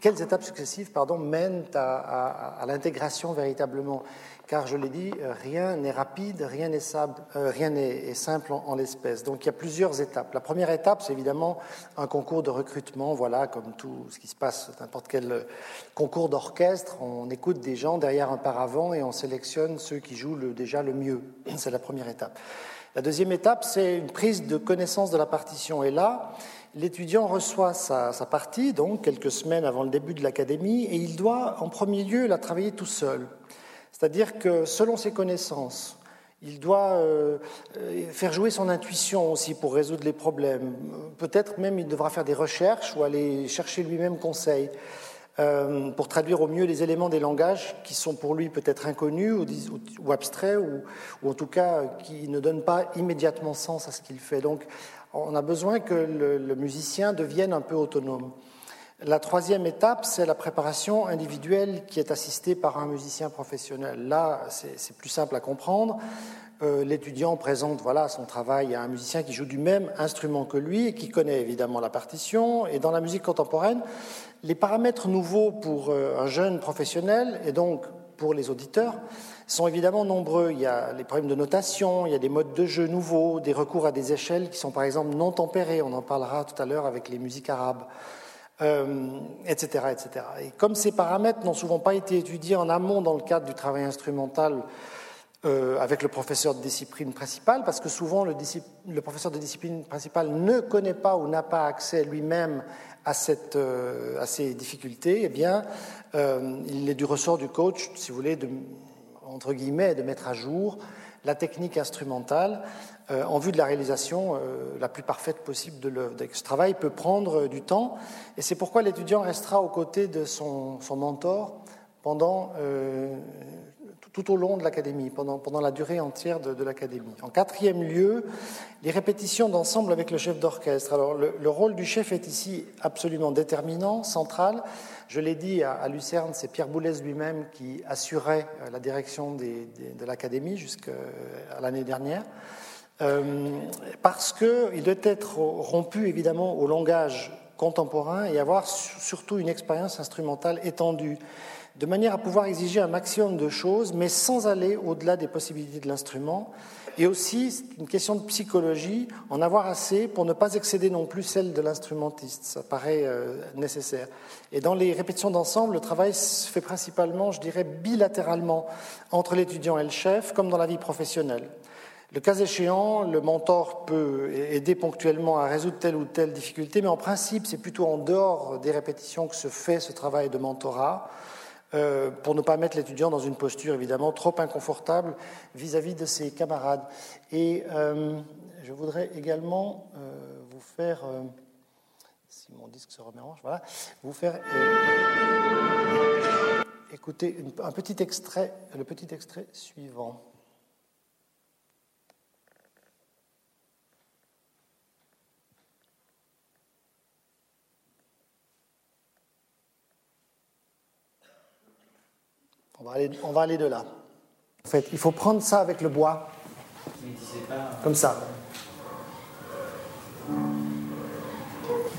quelles étapes successives pardon, mènent à l'intégration véritablement car je l'ai dit, rien n'est rapide, rien n'est euh, simple en, l'espèce. Donc il y a plusieurs étapes. La première étape, c'est évidemment un concours de recrutement, voilà, comme tout ce qui se passe, n'importe quel concours d'orchestre, on écoute des gens derrière un paravent et on sélectionne ceux qui jouent déjà le mieux. C'est la première étape. La deuxième étape, c'est une prise de connaissance de la partition. Et là, l'étudiant reçoit sa, partie, donc quelques semaines avant le début de l'académie, et il doit en premier lieu la travailler tout seul. C'est-à-dire que selon ses connaissances, il doit euh, faire jouer son intuition aussi pour résoudre les problèmes. Peut-être même il devra faire des recherches ou aller chercher lui-même conseil euh, pour traduire au mieux les éléments des langages qui sont pour lui peut-être inconnus ou, abstraits ou, en tout cas qui ne donnent pas immédiatement sens à ce qu'il fait. Donc on a besoin que le musicien devienne un peu autonome. La troisième étape, c'est la préparation individuelle qui est assistée par un musicien professionnel. Là, c'est plus simple à comprendre. Euh, l'étudiant présente voilà, son travail à un musicien qui joue du même instrument que lui et qui connaît évidemment la partition. Et dans la musique contemporaine, les paramètres nouveaux pour euh, un jeune professionnel et donc pour les auditeurs sont évidemment nombreux. Il y a les problèmes de notation, il y a des modes de jeu nouveaux, des recours à des échelles qui sont par exemple non tempérées. On en parlera tout à l'heure avec les musiques arabes etc., euh, etc. Et comme ces paramètres n'ont souvent pas été étudiés en amont dans le cadre du travail instrumental euh, avec le professeur de discipline principale, parce que souvent le, le, professeur de discipline principale ne connaît pas ou n'a pas accès lui-même à, cette, euh, à, ces difficultés, eh bien, il est du ressort du coach, si vous voulez, de, entre guillemets, de mettre à jour la technique instrumentale euh, en vue de la réalisation euh, la plus parfaite possible de l'œuvre. Ce travail peut prendre euh, du temps et c'est pourquoi l'étudiant restera aux côtés de son, mentor pendant, tout au long de l'académie, pendant, la durée entière de, l'académie. En quatrième lieu, les répétitions d'ensemble avec le chef d'orchestre. Alors le, rôle du chef est ici absolument déterminant, central. Je l'ai dit à, Lucerne, c'est Pierre Boulez lui-même qui assurait la direction de l'académie jusqu'à l'année dernière. Euh, parce qu'il doit être rompu évidemment au langage contemporain et avoir surtout une expérience instrumentale étendue, de manière à pouvoir exiger un maximum de choses, mais sans aller au-delà des possibilités de l'instrument. Et aussi, c'est une question de psychologie, en avoir assez pour ne pas excéder non plus celle de l'instrumentiste. Ça paraît euh, nécessaire. Et dans les répétitions d'ensemble, le travail se fait principalement, je dirais, bilatéralement entre l'étudiant et le chef, comme dans la vie professionnelle. Le cas échéant, le mentor peut aider ponctuellement à résoudre telle ou telle difficulté, mais en principe, c'est plutôt en dehors des répétitions que se fait ce travail de mentorat, euh, pour ne pas mettre l'étudiant dans une posture évidemment trop inconfortable vis-à-vis de ses camarades. Et euh, je voudrais également euh, vous faire, si mon disque se remet en voilà, vous faire écouter un petit extrait, le petit extrait suivant. On va, aller, on va aller de là. En fait, il faut prendre ça avec le bois. Comme ça.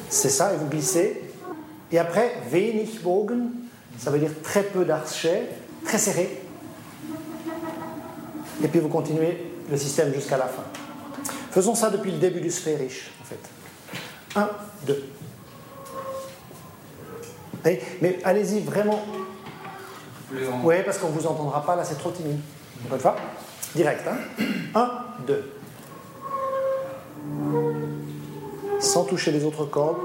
C'est ça, et vous glissez. Et après, wenig Bogen, ça veut dire très peu d'archets, très serré. Et puis vous continuez le système jusqu'à la fin. Faisons ça depuis le début du sphériche, en fait. Un, deux. Mais allez-y vraiment oui, parce qu'on ne vous entendra pas, là c'est trop timide. Une fois, direct. Hein 1, 2. Sans toucher les autres cordes.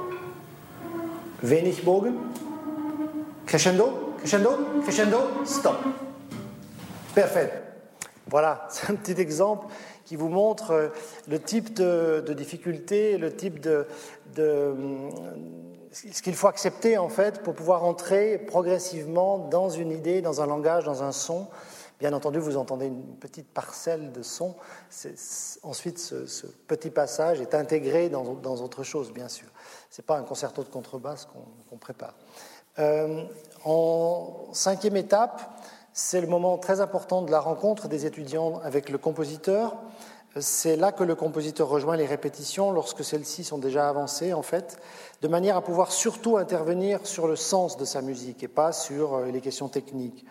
Wenig Bogen. Crescendo, crescendo, crescendo, stop. Parfait. Voilà, c'est un petit exemple qui vous montre euh, le type de, difficulté, le type de ce qu'il faut accepter en fait pour pouvoir entrer progressivement dans une idée, dans un langage, dans un son. Bien entendu, vous entendez une petite parcelle de son. Ensuite, ce, petit passage est intégré dans, autre chose, bien sûr. Ce n'est pas un concerto de contrebasse qu'on prépare. Euh, en cinquième étape, c'est le moment très important de la rencontre des étudiants avec le compositeur. C'est là que le compositeur rejoint les répétitions lorsque celles-ci sont déjà avancées, en fait, de manière à pouvoir surtout intervenir sur le sens de sa musique et pas sur euh, les questions techniques.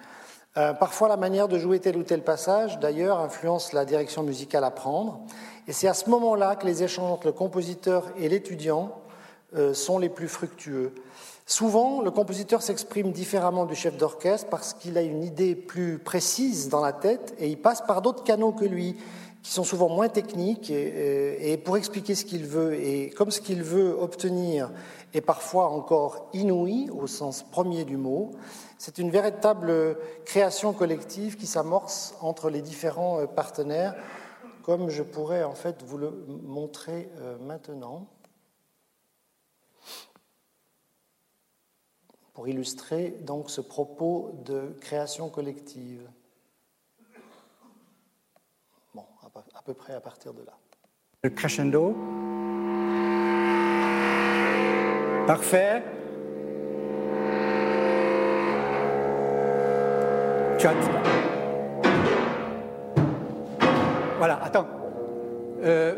Euh, parfois, la manière de jouer tel ou tel passage, d'ailleurs, influence la direction musicale à prendre. Et c'est à ce moment-là que les échanges entre le compositeur et l'étudiant euh, sont les plus fructueux. Souvent, le compositeur s'exprime différemment du chef d'orchestre parce qu'il a une idée plus précise dans la tête et il passe par d'autres canaux que lui qui sont souvent moins techniques et, pour expliquer ce qu'il veut. Et comme ce qu'il veut obtenir est parfois encore inouï au sens premier du mot, c'est une véritable création collective qui s'amorce entre les différents euh, partenaires, comme je pourrais en fait vous le montrer euh, maintenant. Pour illustrer donc ce propos de création collective. à peu près à partir de là. Le crescendo. Parfait. Tu as... Voilà, attends. Euh,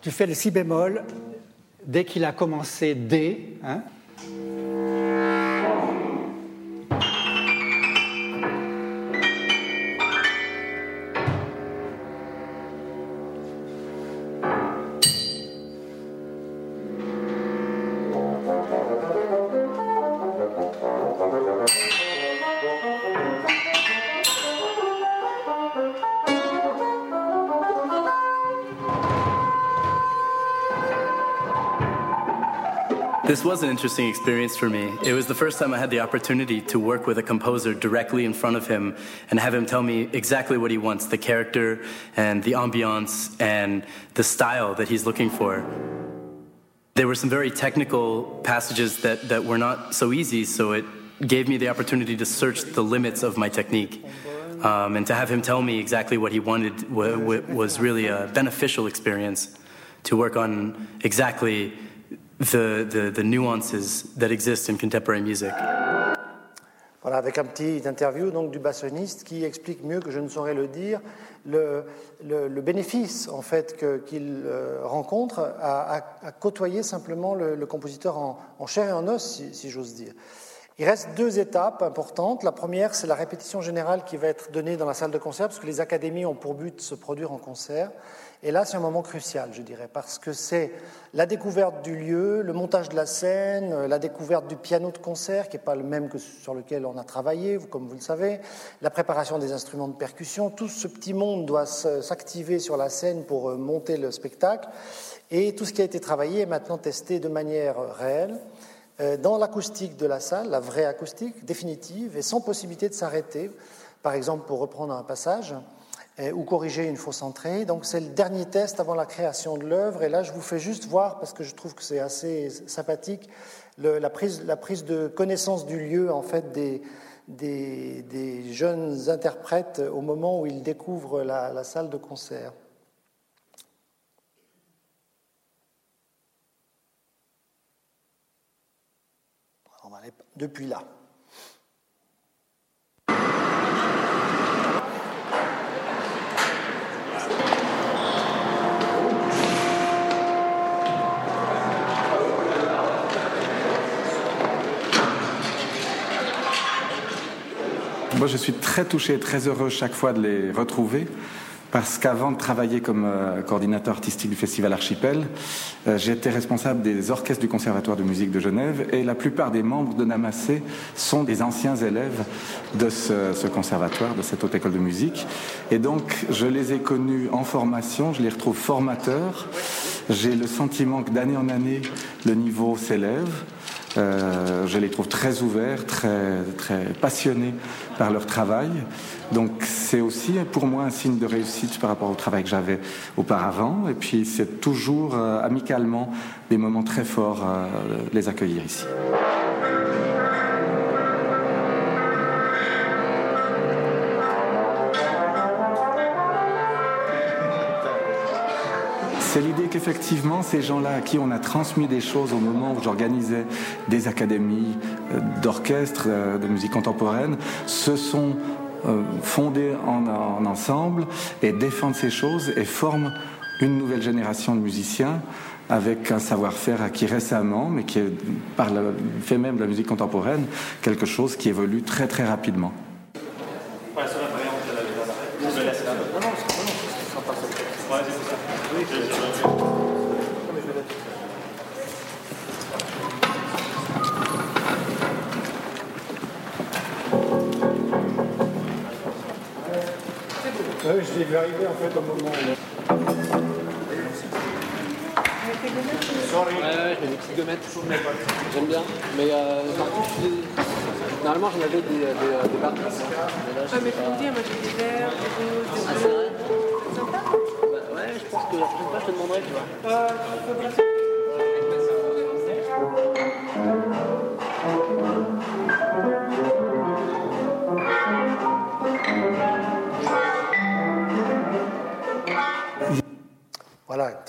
tu fais le si bémol dès qu'il a commencé D. Hein This was an interesting experience for me. It was the first time I had the opportunity to work with a composer directly in front of him and have him tell me exactly what he wants the character and the ambiance and the style that he's looking for. There were some very technical passages that, that were not so easy, so it gave me the opportunity to search the limits of my technique. Um, and to have him tell me exactly what he wanted was really a beneficial experience to work on exactly the, the, the nuances that exist in contemporary music. Voilà, avec un petit interview donc, du bassoniste qui explique mieux que je ne saurais le dire le, le, bénéfice en fait qu'il euh, rencontre à, côtoyer simplement le, compositeur en, chair et en os, si, j'ose dire. Il reste deux étapes importantes. La première, c'est la répétition générale qui va être donnée dans la salle de concert, parce que les académies ont pour but de se produire en concert. Et là, c'est un moment crucial, je dirais, parce que c'est la découverte du lieu, le montage de la scène, la découverte du piano de concert, qui n'est pas le même que sur lequel on a travaillé, comme vous le savez, la préparation des instruments de percussion. Tout ce petit monde doit s'activer sur la scène pour euh, monter le spectacle. Et tout ce qui a été travaillé est maintenant testé de manière réelle euh, dans l'acoustique de la salle, la vraie acoustique définitive, et sans possibilité de s'arrêter. Par exemple, pour reprendre un passage, ou corriger une fausse entrée. Donc c'est le dernier test avant la création de l'œuvre. Et là, je vous fais juste voir, parce que je trouve que c'est assez sympathique, la, prise, de connaissance du lieu en fait des, jeunes interprètes au moment où ils découvrent la salle de concert. On va aller depuis là. Moi, je suis très touché et très heureux chaque fois de les retrouver. Parce qu'avant de travailler comme euh, coordinateur artistique du Festival Archipel, euh, j'étais responsable des orchestres du Conservatoire de musique de Genève et la plupart des membres de Namassé sont des anciens élèves de ce, ce, conservatoire, de cette haute école de musique. Et donc, je les ai connus en formation, je les retrouve formateurs. J'ai le sentiment que d'année en année, le niveau s'élève. Euh, je les trouve très ouverts, très, très passionnés par leur travail. Donc c'est aussi pour moi un signe de réussite par rapport au travail que j'avais auparavant. Et puis c'est toujours euh, amicalement des moments très forts euh, les accueillir ici. C'est l'idée qu'effectivement, ces gens-là à qui on a transmis des choses au moment où j'organisais des académies euh, d'orchestre, euh, de musique contemporaine, se sont euh, fondés en, ensemble et défendent ces choses et forment une nouvelle génération de musiciens avec un savoir-faire acquis récemment, mais qui est, par le fait même de la musique contemporaine, quelque chose qui évolue très très rapidement. L'ai vu arriver en fait au moment où. Sorry. Ouais, ouais, j'ai des petites gommettes. J'aime bien. Mais euh, normalement j'en avais des, des, euh, des barres. Ah, mais faut me dire, moi j'ai des verres, des roses, des Ah, c'est vrai Sympa bah, Ouais, je pense que la prochaine fois je te demanderai, tu vois. Euh,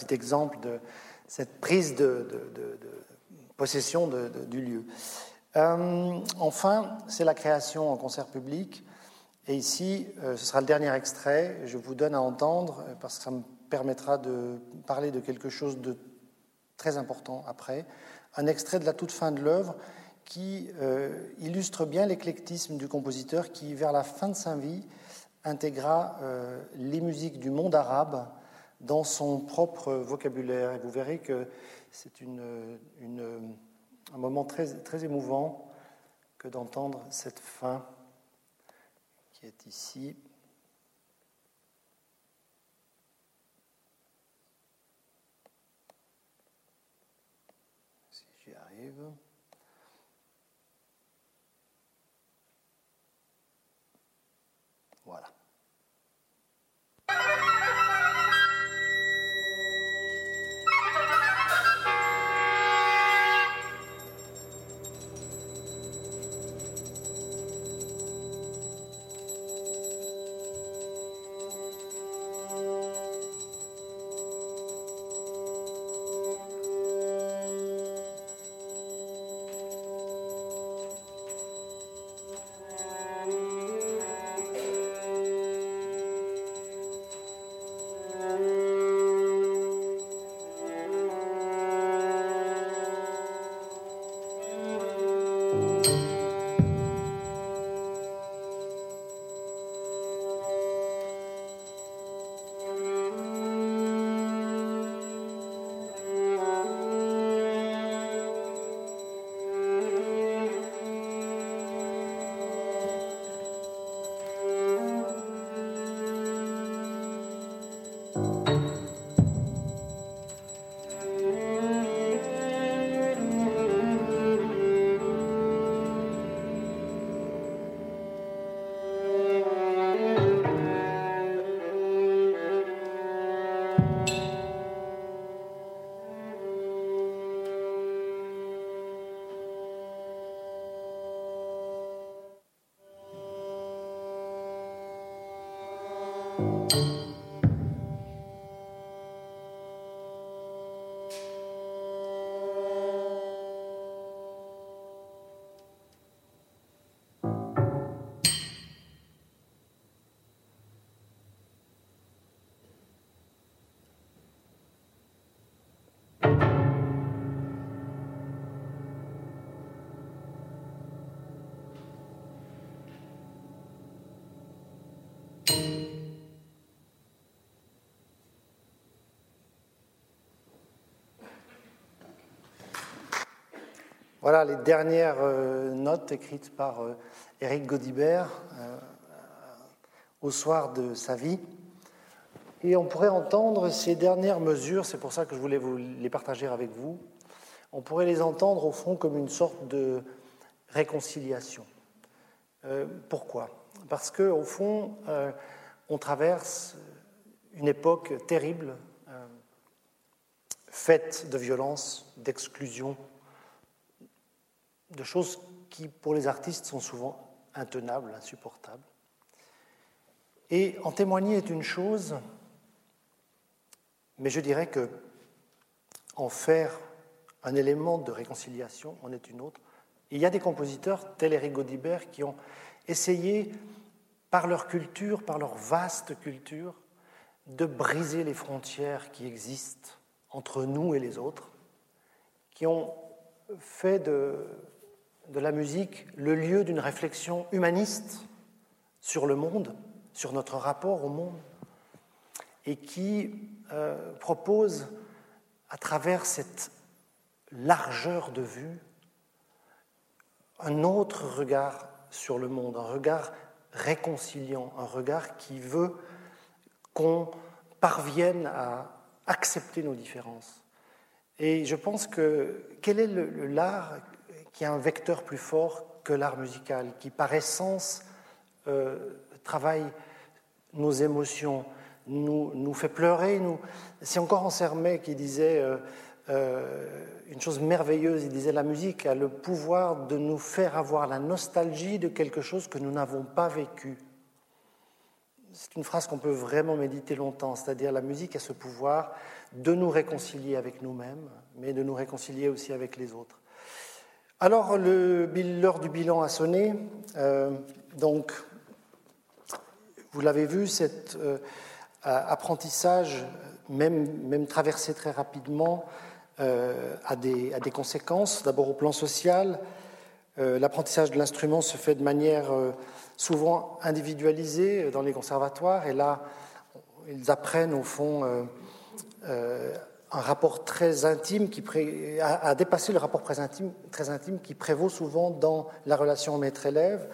petit exemple de cette prise de, possession du lieu. Euh, enfin, c'est la création en concert public. Et ici, euh, ce sera le dernier extrait. Je vous donne à entendre, euh, parce que ça me permettra de parler de quelque chose de très important après. Un extrait de la toute fin de l'œuvre qui illustre bien l'éclectisme du compositeur qui, vers la fin de sa vie, intégra les musiques du monde arabe dans son propre vocabulaire. Et vous verrez que c'est un moment très, très émouvant que d'entendre cette fin qui est ici. Si j'y arrive. Voilà. Voilà les dernières euh, notes écrites par euh, Éric Godibert euh, au soir de sa vie. Et on pourrait entendre ces dernières mesures, c'est pour ça que je voulais vous les partager avec vous, on pourrait les entendre au fond comme une sorte de réconciliation. pourquoi? Parce qu'au fond, on traverse une époque terrible, faite de violence, d'exclusion, de choses qui, pour les artistes, sont souvent intenables, insupportables. Et en témoigner est une chose, mais je dirais que en faire un élément de réconciliation en est une autre. il y a des compositeurs, tels Eric Godibert, qui ont essayé, par leur culture, par leur vaste culture, de briser les frontières qui existent entre nous et les autres, qui ont fait de de la musique le lieu d'une réflexion humaniste sur le monde, sur notre rapport au monde, et qui euh, propose, à travers cette largeur de vue, un autre regard sur le monde, un regard réconciliant, un regard qui veut qu'on parvienne à accepter nos différences. Et je pense que quel est l'art qui a un vecteur plus fort que l'art musical, qui par essence euh, travaille nos émotions, nous, nous fait pleurer. Nous... C'est encore Ansermet qui disait euh, euh, une chose merveilleuse, il disait la musique a le pouvoir de nous faire avoir la nostalgie de quelque chose que nous n'avons pas vécu. C'est une phrase qu'on peut vraiment méditer longtemps, c'est-à-dire la musique a ce pouvoir de nous réconcilier avec nous-mêmes, mais de nous réconcilier aussi avec les autres. Alors, l'heure du bilan a sonné. Euh, donc, vous l'avez vu, cet euh, apprentissage, même, traversé très rapidement, euh, a, des, a, des, conséquences. D'abord au plan social, l'apprentissage de l'instrument se fait de manière souvent individualisée dans les conservatoires, et là, ils apprennent au fond un rapport très intime qui a, dépassé le rapport très intime, qui prévaut souvent dans la relation maître-élève.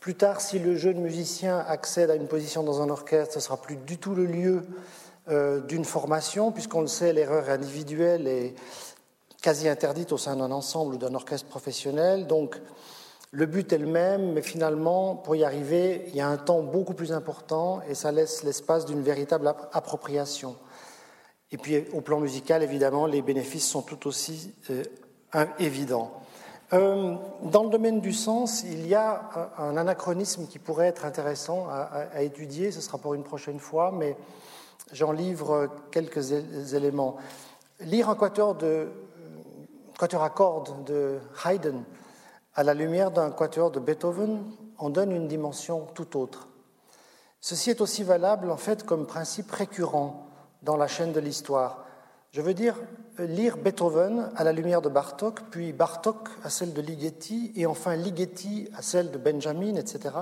Plus tard, si le jeune musicien accède à une position dans un orchestre, ce sera plus du tout le lieu euh, d'une formation, puisqu'on le sait, l'erreur individuelle est quasi interdite au sein d'un ensemble ou d'un orchestre professionnel. Donc, le but est le même, mais finalement, pour y arriver, il y a un temps beaucoup plus important et ça laisse l'espace d'une véritable appropriation. Et puis au plan musical, évidemment, les bénéfices sont tout aussi euh, évidents. Euh, dans le domaine du sens, il y a un anachronisme qui pourrait être intéressant à, étudier, ce sera pour une prochaine fois, mais j'en livre quelques éléments. Lire un quatuor, de, quatuor à cordes de Haydn à la lumière d'un quatuor de Beethoven en donne une dimension tout autre. Ceci est aussi valable en fait comme principe récurrent dans la chaîne de l'histoire. Je veux dire lire Beethoven à la lumière de Bartok, puis Bartok à celle de Ligeti, et enfin Ligeti à celle de Benjamin, etc.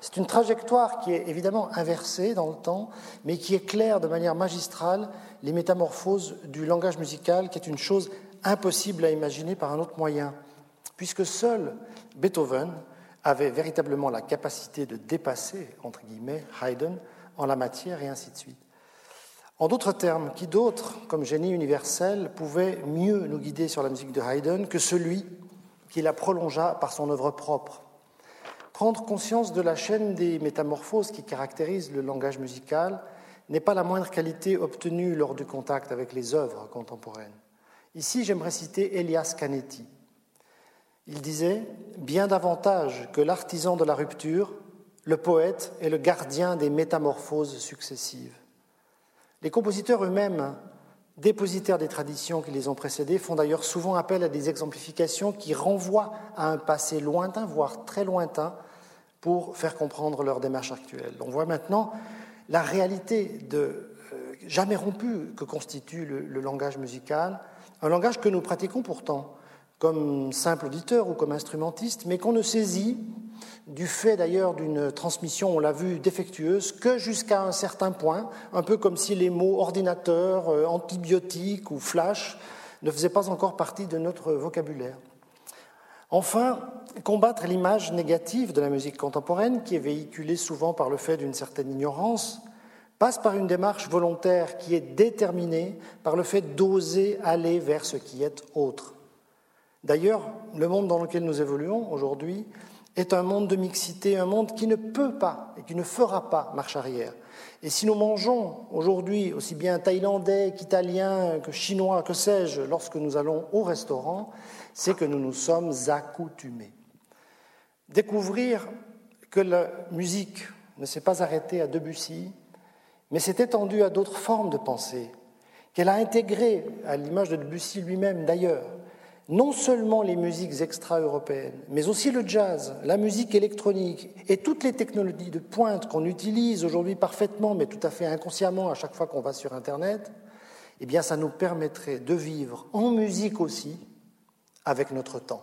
C'est une trajectoire qui est évidemment inversée dans le temps, mais qui éclaire de manière magistrale les métamorphoses du langage musical, qui est une chose impossible à imaginer par un autre moyen, puisque seul Beethoven avait véritablement la capacité de dépasser, entre guillemets, Haydn en la matière et ainsi de suite. En d'autres termes, qui d'autre, comme génie universel, pouvait mieux nous guider sur la musique de Haydn que celui qui la prolongea par son œuvre propre? Prendre conscience de la chaîne des métamorphoses qui caractérise le langage musical n'est pas la moindre qualité obtenue lors du contact avec les œuvres contemporaines. Ici, j'aimerais citer Elias Canetti. Il disait Bien davantage que l'artisan de la rupture, le poète est le gardien des métamorphoses successives. Les compositeurs eux-mêmes, dépositaires des traditions qui les ont précédés, font d'ailleurs souvent appel à des exemplifications qui renvoient à un passé lointain, voire très lointain, pour faire comprendre leur démarche actuelle. On voit maintenant la réalité de euh, jamais rompu que constitue le langage musical, un langage que nous pratiquons pourtant comme simple auditeur ou comme instrumentiste, mais qu'on ne saisit, du fait d'ailleurs d'une transmission, on l'a vu, défectueuse, que jusqu'à un certain point, un peu comme si les mots ordinateur, euh, antibiotique ou flash ne faisaient pas encore partie de notre vocabulaire. Enfin, combattre l'image négative de la musique contemporaine, qui est véhiculée souvent par le fait d'une certaine ignorance, passe par une démarche volontaire qui est déterminée par le fait d'oser aller vers ce qui est autre. D'ailleurs, le monde dans lequel nous évoluons aujourd'hui est un monde de mixité, un monde qui ne peut pas et qui ne fera pas marche arrière. Et si nous mangeons aujourd'hui aussi bien thaïlandais qu'italien, que chinois, que sais-je, lorsque nous allons au restaurant, c'est que nous nous sommes accoutumés. Découvrir que la musique ne s'est pas arrêtée à Debussy, mais s'est étendue à d'autres formes de pensée, qu'elle a intégré, à l'image de Debussy lui-même d'ailleurs, non seulement les musiques extra-européennes, mais aussi le jazz, la musique électronique et toutes les technologies de pointe qu'on utilise aujourd'hui parfaitement, mais tout à fait inconsciemment à chaque fois qu'on va sur Internet, eh bien, ça nous permettrait de vivre en musique aussi avec notre temps.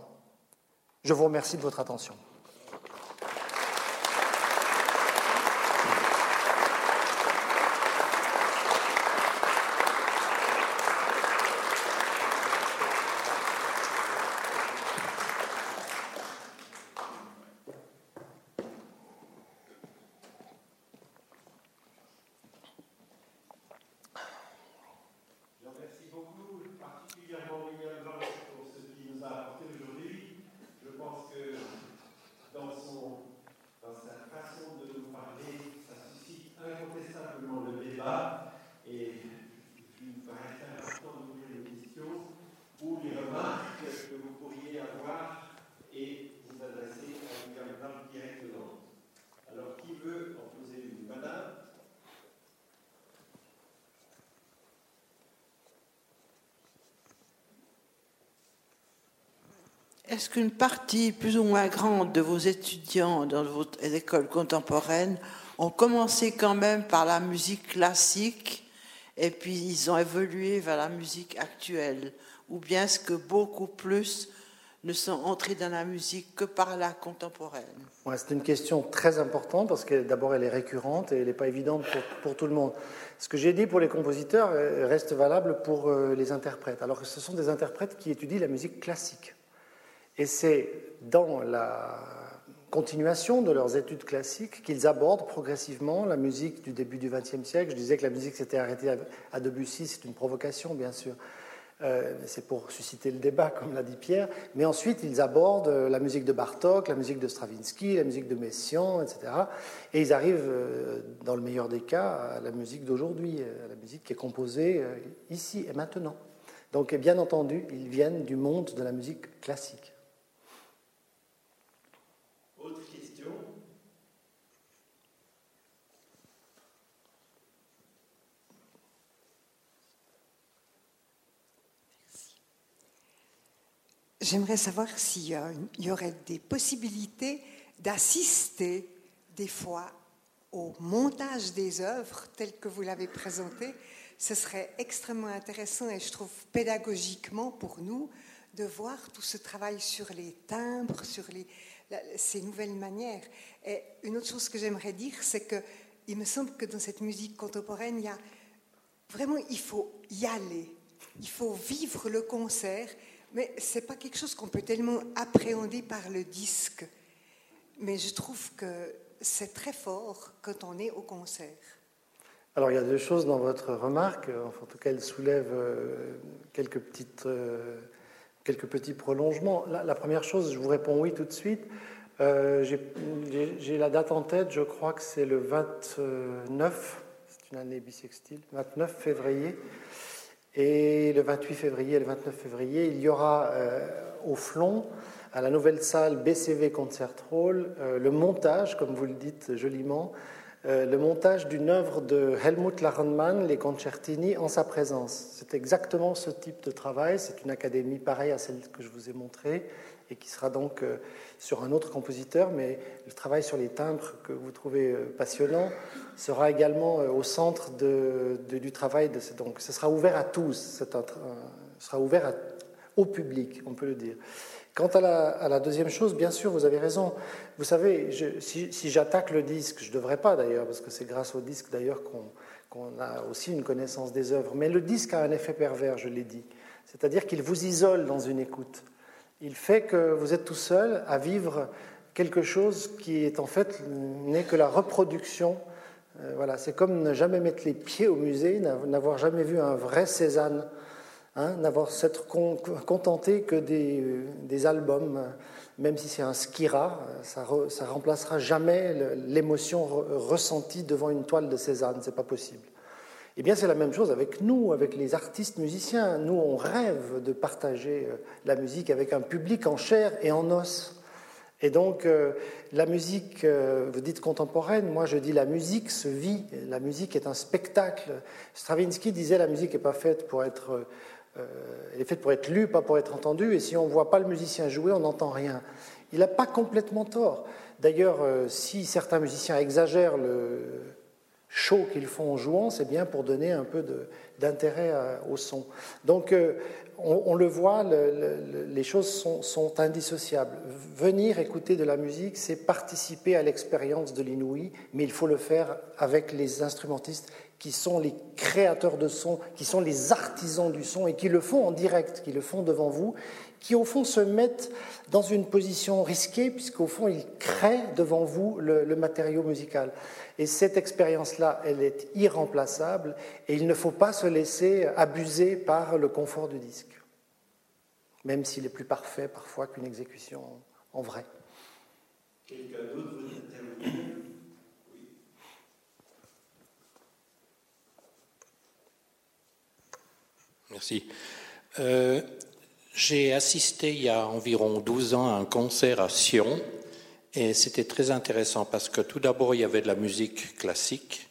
Je vous remercie de votre attention. Est-ce qu'une partie plus ou moins grande de vos étudiants dans votre école contemporaine ont commencé quand même par la musique classique et puis ils ont évolué vers la musique actuelle? Ou bien est-ce que beaucoup plus ne sont entrés dans la musique que par la contemporaine? C'est une question très importante parce que d'abord elle est récurrente et elle n'est pas évidente pour, pour, tout le monde. Ce que j'ai dit pour les compositeurs euh, reste valable pour euh, les interprètes. Alors que ce sont des interprètes qui étudient la musique classique. Et c'est dans la continuation de leurs études classiques qu'ils abordent progressivement la musique du début du XXe siècle. Je disais que la musique s'était arrêtée à Debussy, c'est une provocation bien sûr. Euh, c'est pour susciter le débat, comme l'a dit Pierre. Mais ensuite, ils abordent la musique de Bartok, la musique de Stravinsky, la musique de Messiaen, etc. Et ils arrivent, euh, dans le meilleur des cas, à la musique d'aujourd'hui, à la musique qui est composée euh, ici et maintenant. Donc, bien entendu, ils viennent du monde de la musique classique. J'aimerais savoir s'il y, aurait des possibilités d'assister des fois au montage des œuvres telles que vous l'avez présenté. Ce serait extrêmement intéressant et je trouve pédagogiquement pour nous de voir tout ce travail sur les timbres, sur ces nouvelles manières. Et une autre chose que j'aimerais dire, c'est que il me semble que dans cette musique contemporaine, il y a vraiment, il faut y aller, il faut vivre le concert mais ce n'est pas quelque chose qu'on peut tellement appréhender par le disque. Mais je trouve que c'est très fort quand on est au concert. Alors il y a deux choses dans votre remarque, en tout cas elle soulève euh, quelques, petites, euh, quelques petits prolongements. La, première chose, je vous réponds oui tout de suite. Euh, j'ai la date en tête, je crois que c'est le 29, c'est une année bissextile, 29 février. Et le 28 février et le 29 février, il y aura euh, au Flon à la nouvelle salle BCV Concert Hall le montage, comme vous le dites joliment, le montage d'une œuvre de Helmut Lachenmann, les Concertini, en sa présence. C'est exactement ce type de travail. C'est une académie pareille à celle que je vous ai montrée et qui sera donc sur un autre compositeur, mais le travail sur les timbres que vous trouvez euh, passionnant sera également euh, au centre du travail. Donc, ce sera ouvert à tous, ce sera ouvert au public, on peut le dire. Quant à la, deuxième chose, bien sûr, vous avez raison. Vous savez, si, j'attaque le disque, je ne devrais pas d'ailleurs, parce que c'est grâce au disque d'ailleurs qu'on a aussi une connaissance des œuvres. Mais le disque a un effet pervers, je l'ai dit. C'est-à-dire qu'il vous isole dans une écoute il fait que vous êtes tout seul à vivre quelque chose qui est en fait n'est que la reproduction. Euh, voilà, c'est comme ne jamais mettre les pieds au musée, n'avoir jamais vu un vrai Cézanne, hein, n'avoir s'être contenté que des, albums, même si c'est un skira, ça, ça remplacera jamais l'émotion ressentie devant une toile de Cézanne, c'est pas possible. Eh bien, c'est la même chose avec nous, avec les artistes musiciens. Nous, on rêve de partager euh, la musique avec un public en chair et en os. Et donc, euh, la musique, euh, vous dites contemporaine, moi je dis la musique se vit, la musique est un spectacle. Stravinsky disait la musique n'est pas faite pour être. elle est faite pour être lue, pas pour être entendue, et si on ne voit pas le musicien jouer, on n'entend rien. Il n'a pas complètement tort. D'ailleurs, si certains musiciens exagèrent le, chaud qu'ils font en jouant, c'est bien pour donner un peu d'intérêt au son. Donc, euh, on, le voit, les choses sont, indissociables. Venir écouter de la musique, c'est participer à l'expérience de l'inouï, mais il faut le faire avec les instrumentistes qui sont les créateurs de son, qui sont les artisans du son et qui le font en direct, qui le font devant vous, qui au fond se mettent dans une position risquée, puisqu'au fond ils créent devant vous le matériau musical. Et cette expérience-là, elle est irremplaçable et il ne faut pas se laisser abuser par le confort du disque, même s'il est plus parfait parfois qu'une exécution en vrai. Quelqu'un d'autre veut intervenir Merci. Euh, j'ai assisté il y a environ 12 ans à un concert à Sion et c'était très intéressant parce que tout d'abord, il y avait de la musique classique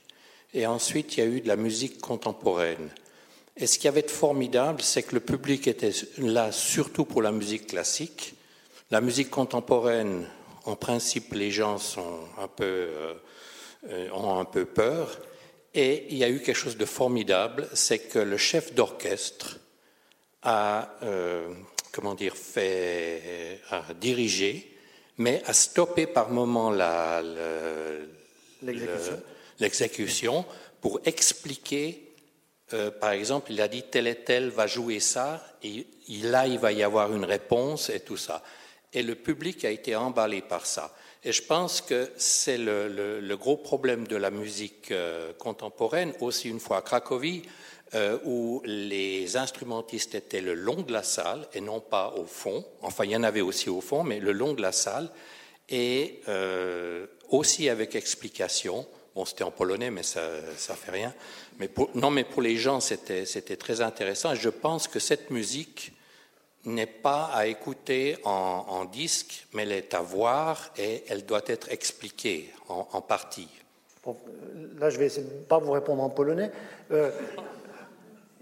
et ensuite, il y a eu de la musique contemporaine. Et ce qui avait de formidable, c'est que le public était là surtout pour la musique classique. La musique contemporaine, en principe, les gens sont un peu, euh, ont un peu peur. Et il y a eu quelque chose de formidable, c'est que le chef d'orchestre a, euh, comment dire, fait, a dirigé mais a stoppé par moment l'exécution pour expliquer, euh, par exemple, il a dit tel et tel va jouer ça, et là il va y avoir une réponse et tout ça. Et le public a été emballé par ça. Et je pense que c'est le, gros problème de la musique euh, contemporaine, aussi une fois à Cracovie, euh, où les instrumentistes étaient le long de la salle et non pas au fond. Enfin, il y en avait aussi au fond, mais le long de la salle. Et euh, aussi avec explication. Bon, c'était en polonais, mais ça ne fait rien. Mais non, mais pour les gens, c'était très intéressant. Je pense que cette musique n'est pas à écouter en, disque, mais elle est à voir et elle doit être expliquée en, partie. là, je vais pas vous répondre en polonais. Euh,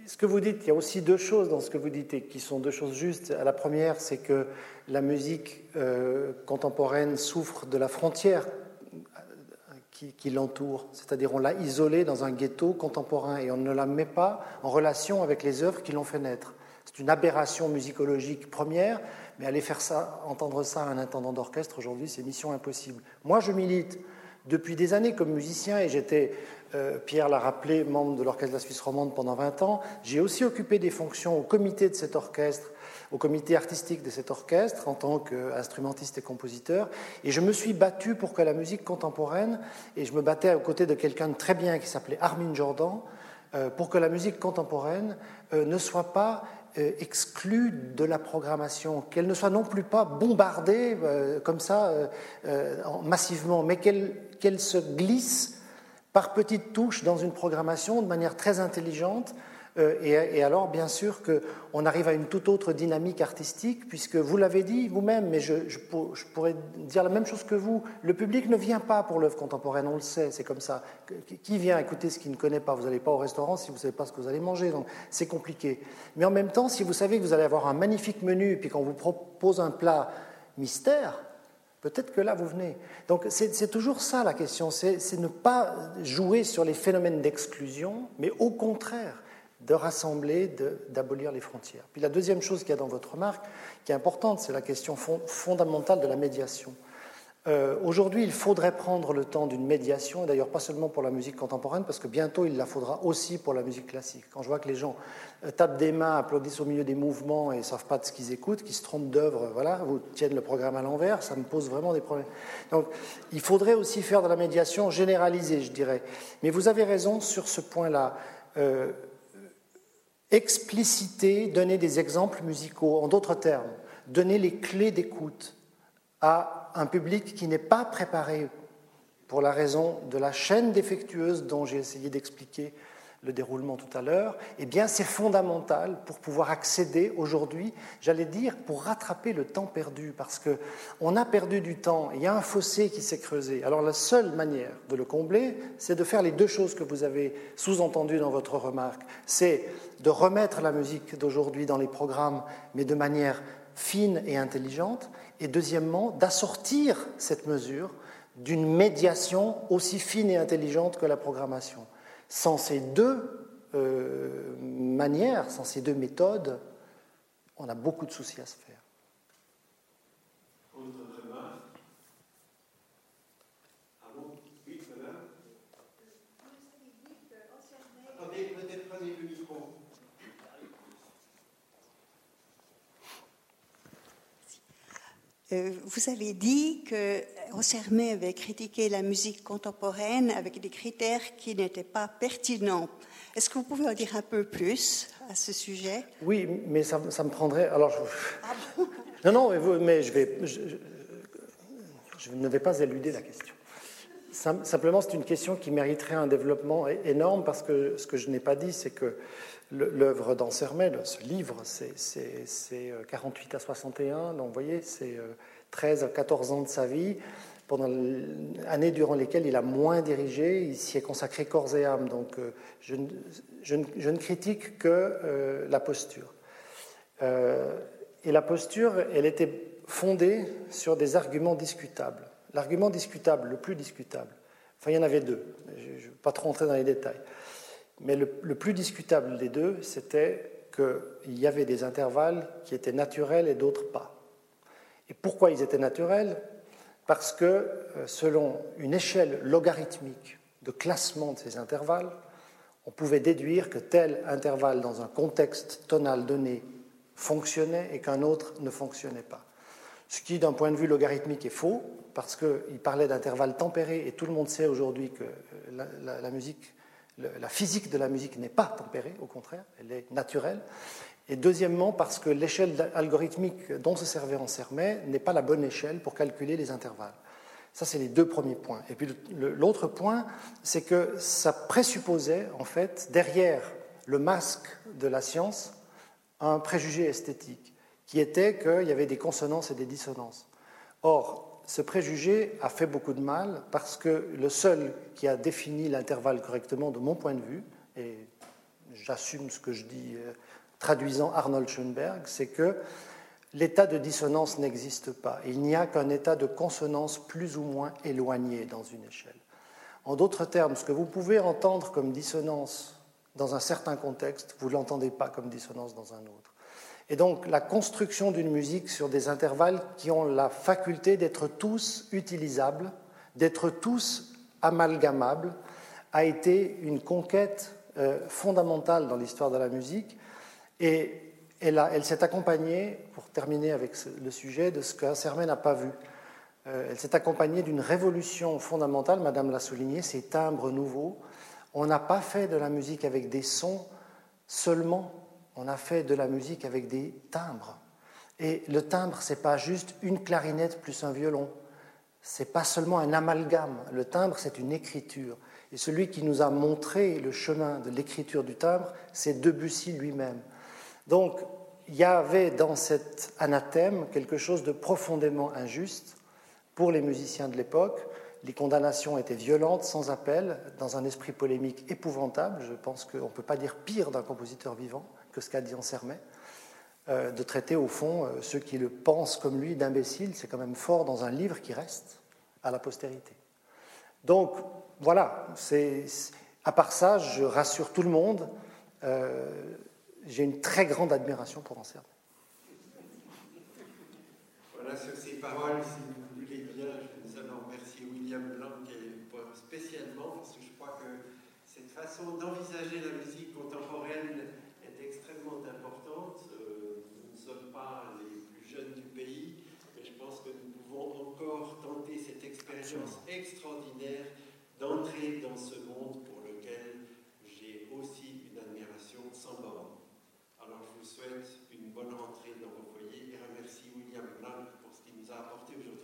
ce que vous dites, il y a aussi deux choses dans ce que vous dites et qui sont deux choses justes. La première, c'est que la musique euh, contemporaine souffre de la frontière qui, l'entoure, c'est-à-dire on l'a isolée dans un ghetto contemporain et on ne la met pas en relation avec les œuvres qui l'ont fait naître. C'est une aberration musicologique première, mais aller faire ça, entendre ça à un intendant d'orchestre aujourd'hui, c'est mission impossible. Moi, je milite depuis des années comme musicien et j'étais euh, Pierre l'a rappelé, membre de l'Orchestre de la Suisse romande pendant 20 ans. J'ai aussi occupé des fonctions au comité de cet orchestre, au comité artistique de cet orchestre, en tant qu'instrumentiste et compositeur. Et je me suis battu pour que la musique contemporaine, et je me battais aux côtés de quelqu'un de très bien qui s'appelait Armin Jordan, euh, pour que la musique contemporaine euh, ne soit pas exclue de la programmation, qu'elle ne soit non plus pas bombardée comme ça massivement, mais qu'elle se glisse par petites touches dans une programmation de manière très intelligente, Euh, et, alors, bien sûr, qu'on arrive à une toute autre dynamique artistique, puisque vous l'avez dit vous-même, mais je, pourrais dire la même chose que vous. Le public ne vient pas pour l'œuvre contemporaine, on le sait, c'est comme ça. Qui vient écouter ce qu'il ne connaît pas? Vous n'allez pas au restaurant si vous ne savez pas ce que vous allez manger, donc c'est compliqué. Mais en même temps, si vous savez que vous allez avoir un magnifique menu, puis qu'on vous propose un plat mystère, Peut-être que là, vous venez. Donc c'est toujours ça la question, c'est ne pas jouer sur les phénomènes d'exclusion, mais au contraire, de rassembler, d'abolir les frontières. Puis la deuxième chose qu'il y a dans votre remarque, qui est importante, c'est la question fondamentale de la médiation. Euh, aujourd'hui, il faudrait prendre le temps d'une médiation, d'ailleurs pas seulement pour la musique contemporaine, parce que bientôt il la faudra aussi pour la musique classique. Quand je vois que les gens euh, tapent des mains, applaudissent au milieu des mouvements et ne savent pas de ce qu'ils écoutent, qu'ils se trompent d'œuvre, voilà, vous tiennent le programme à l'envers, ça me pose vraiment des problèmes. Donc il faudrait aussi faire de la médiation généralisée, je dirais. Mais vous avez raison sur ce point-là. Euh, expliciter, donner des exemples musicaux, en d'autres termes, donner les clés d'écoute à un public qui n'est pas préparé pour la raison de la chaîne défectueuse dont j'ai essayé d'expliquer le déroulement tout à l'heure, eh bien c'est fondamental pour pouvoir accéder aujourd'hui, j'allais dire, pour rattraper le temps perdu, parce que on a perdu du temps, il y a un fossé qui s'est creusé. Alors la seule manière de le combler, c'est de faire les deux choses que vous avez sous-entendues dans votre remarque. C'est de remettre la musique d'aujourd'hui dans les programmes, mais de manière fine et intelligente, et deuxièmement, d'assortir cette mesure d'une médiation aussi fine et intelligente que la programmation. Sans ces deux euh, manières, sans ces deux méthodes, on a beaucoup de soucis à se faire. Vous avez dit que Ansermet avait critiqué la musique contemporaine avec des critères qui n'étaient pas pertinents. Est-ce que vous pouvez en dire un peu plus à ce sujet? Oui, mais ça, me prendrait. Alors, ah non, non, mais je vais, je, ne vais pas éluder la question. Simplement, c'est une question qui mériterait un développement énorme parce que ce que je n'ai pas dit, c'est que l'œuvre d'Ansermet, ce livre, c'est 48 à 61, donc vous voyez, c'est 13 euh, à 14 ans de sa vie, pendant l'année durant lesquelles il a moins dirigé, il s'y est consacré corps et âme, donc euh, je, ne critique que euh, la posture. et la posture, elle était fondée sur des arguments discutables. L'argument discutable, le plus discutable, enfin il y en avait deux, je ne vais pas trop rentrer dans les détails. Mais le, plus discutable des deux, c'était qu'il y avait des intervalles qui étaient naturels et d'autres pas. Et pourquoi ils étaient naturels? Parce que euh, selon une échelle logarithmique de classement de ces intervalles, on pouvait déduire que tel intervalle dans un contexte tonal donné fonctionnait et qu'un autre ne fonctionnait pas. Ce qui, d'un point de vue logarithmique, est faux, parce qu'il parlait d'intervalles tempérés, et tout le monde sait aujourd'hui que euh, la musique la physique de la musique n'est pas tempérée, au contraire, elle est naturelle. Et deuxièmement, parce que l'échelle algorithmique dont se servait en Sermet n'est pas la bonne échelle pour calculer les intervalles. Ça, c'est les deux premiers points. Et puis l'autre point, c'est que ça présupposait, en fait, derrière le masque de la science, un préjugé esthétique, qui était qu'il y avait des consonances et des dissonances. Or, ce préjugé a fait beaucoup de mal parce que le seul qui a défini l'intervalle correctement, de mon point de vue, et j'assume ce que je dis euh, traduisant Arnold Schoenberg, c'est que l'état de dissonance n'existe pas. Il n'y a qu'un état de consonance plus ou moins éloigné dans une échelle. En d'autres termes, ce que vous pouvez entendre comme dissonance dans un certain contexte, vous ne l'entendez pas comme dissonance dans un autre. Et donc la construction d'une musique sur des intervalles qui ont la faculté d'être tous utilisables, d'être tous amalgamables, a été une conquête euh, fondamentale dans l'histoire de la musique. Et elle, s'est accompagnée, pour terminer avec le sujet, de ce que n'a pas vu. Euh, elle s'est accompagnée d'une révolution fondamentale, Madame l'a souligné, ces timbres nouveaux. On n'a pas fait de la musique avec des sons seulement on a fait de la musique avec des timbres. Et le timbre, ce n'est pas juste une clarinette plus un violon. Ce n'est pas seulement un amalgame. Le timbre, c'est une écriture. Et celui qui nous a montré le chemin de l'écriture du timbre, c'est Debussy lui-même. Donc, il y avait dans cet anathème quelque chose de profondément injuste pour les musiciens de l'époque. Les condamnations étaient violentes, sans appel, dans un esprit polémique épouvantable. Je pense qu'on ne peut pas dire pire d'un compositeur vivant que ce qu'a dit Ansermet. Euh, de traiter au fond euh, ceux qui le pensent comme lui d'imbécile, c'est quand même fort dans un livre qui reste à la postérité. Donc voilà, à part ça, je rassure tout le monde, euh, j'ai une très grande admiration pour Ansermet. Voilà, sur ces paroles, si vous voulez bien, je nous remercier William Blanc spécialement, parce que je crois que cette façon d'envisager la musique ce monde pour lequel j'ai aussi une admiration sans borne. Alors je vous souhaite une bonne rentrée dans vos foyers et remercie William Blanc pour ce qu'il nous a apporté aujourd'hui.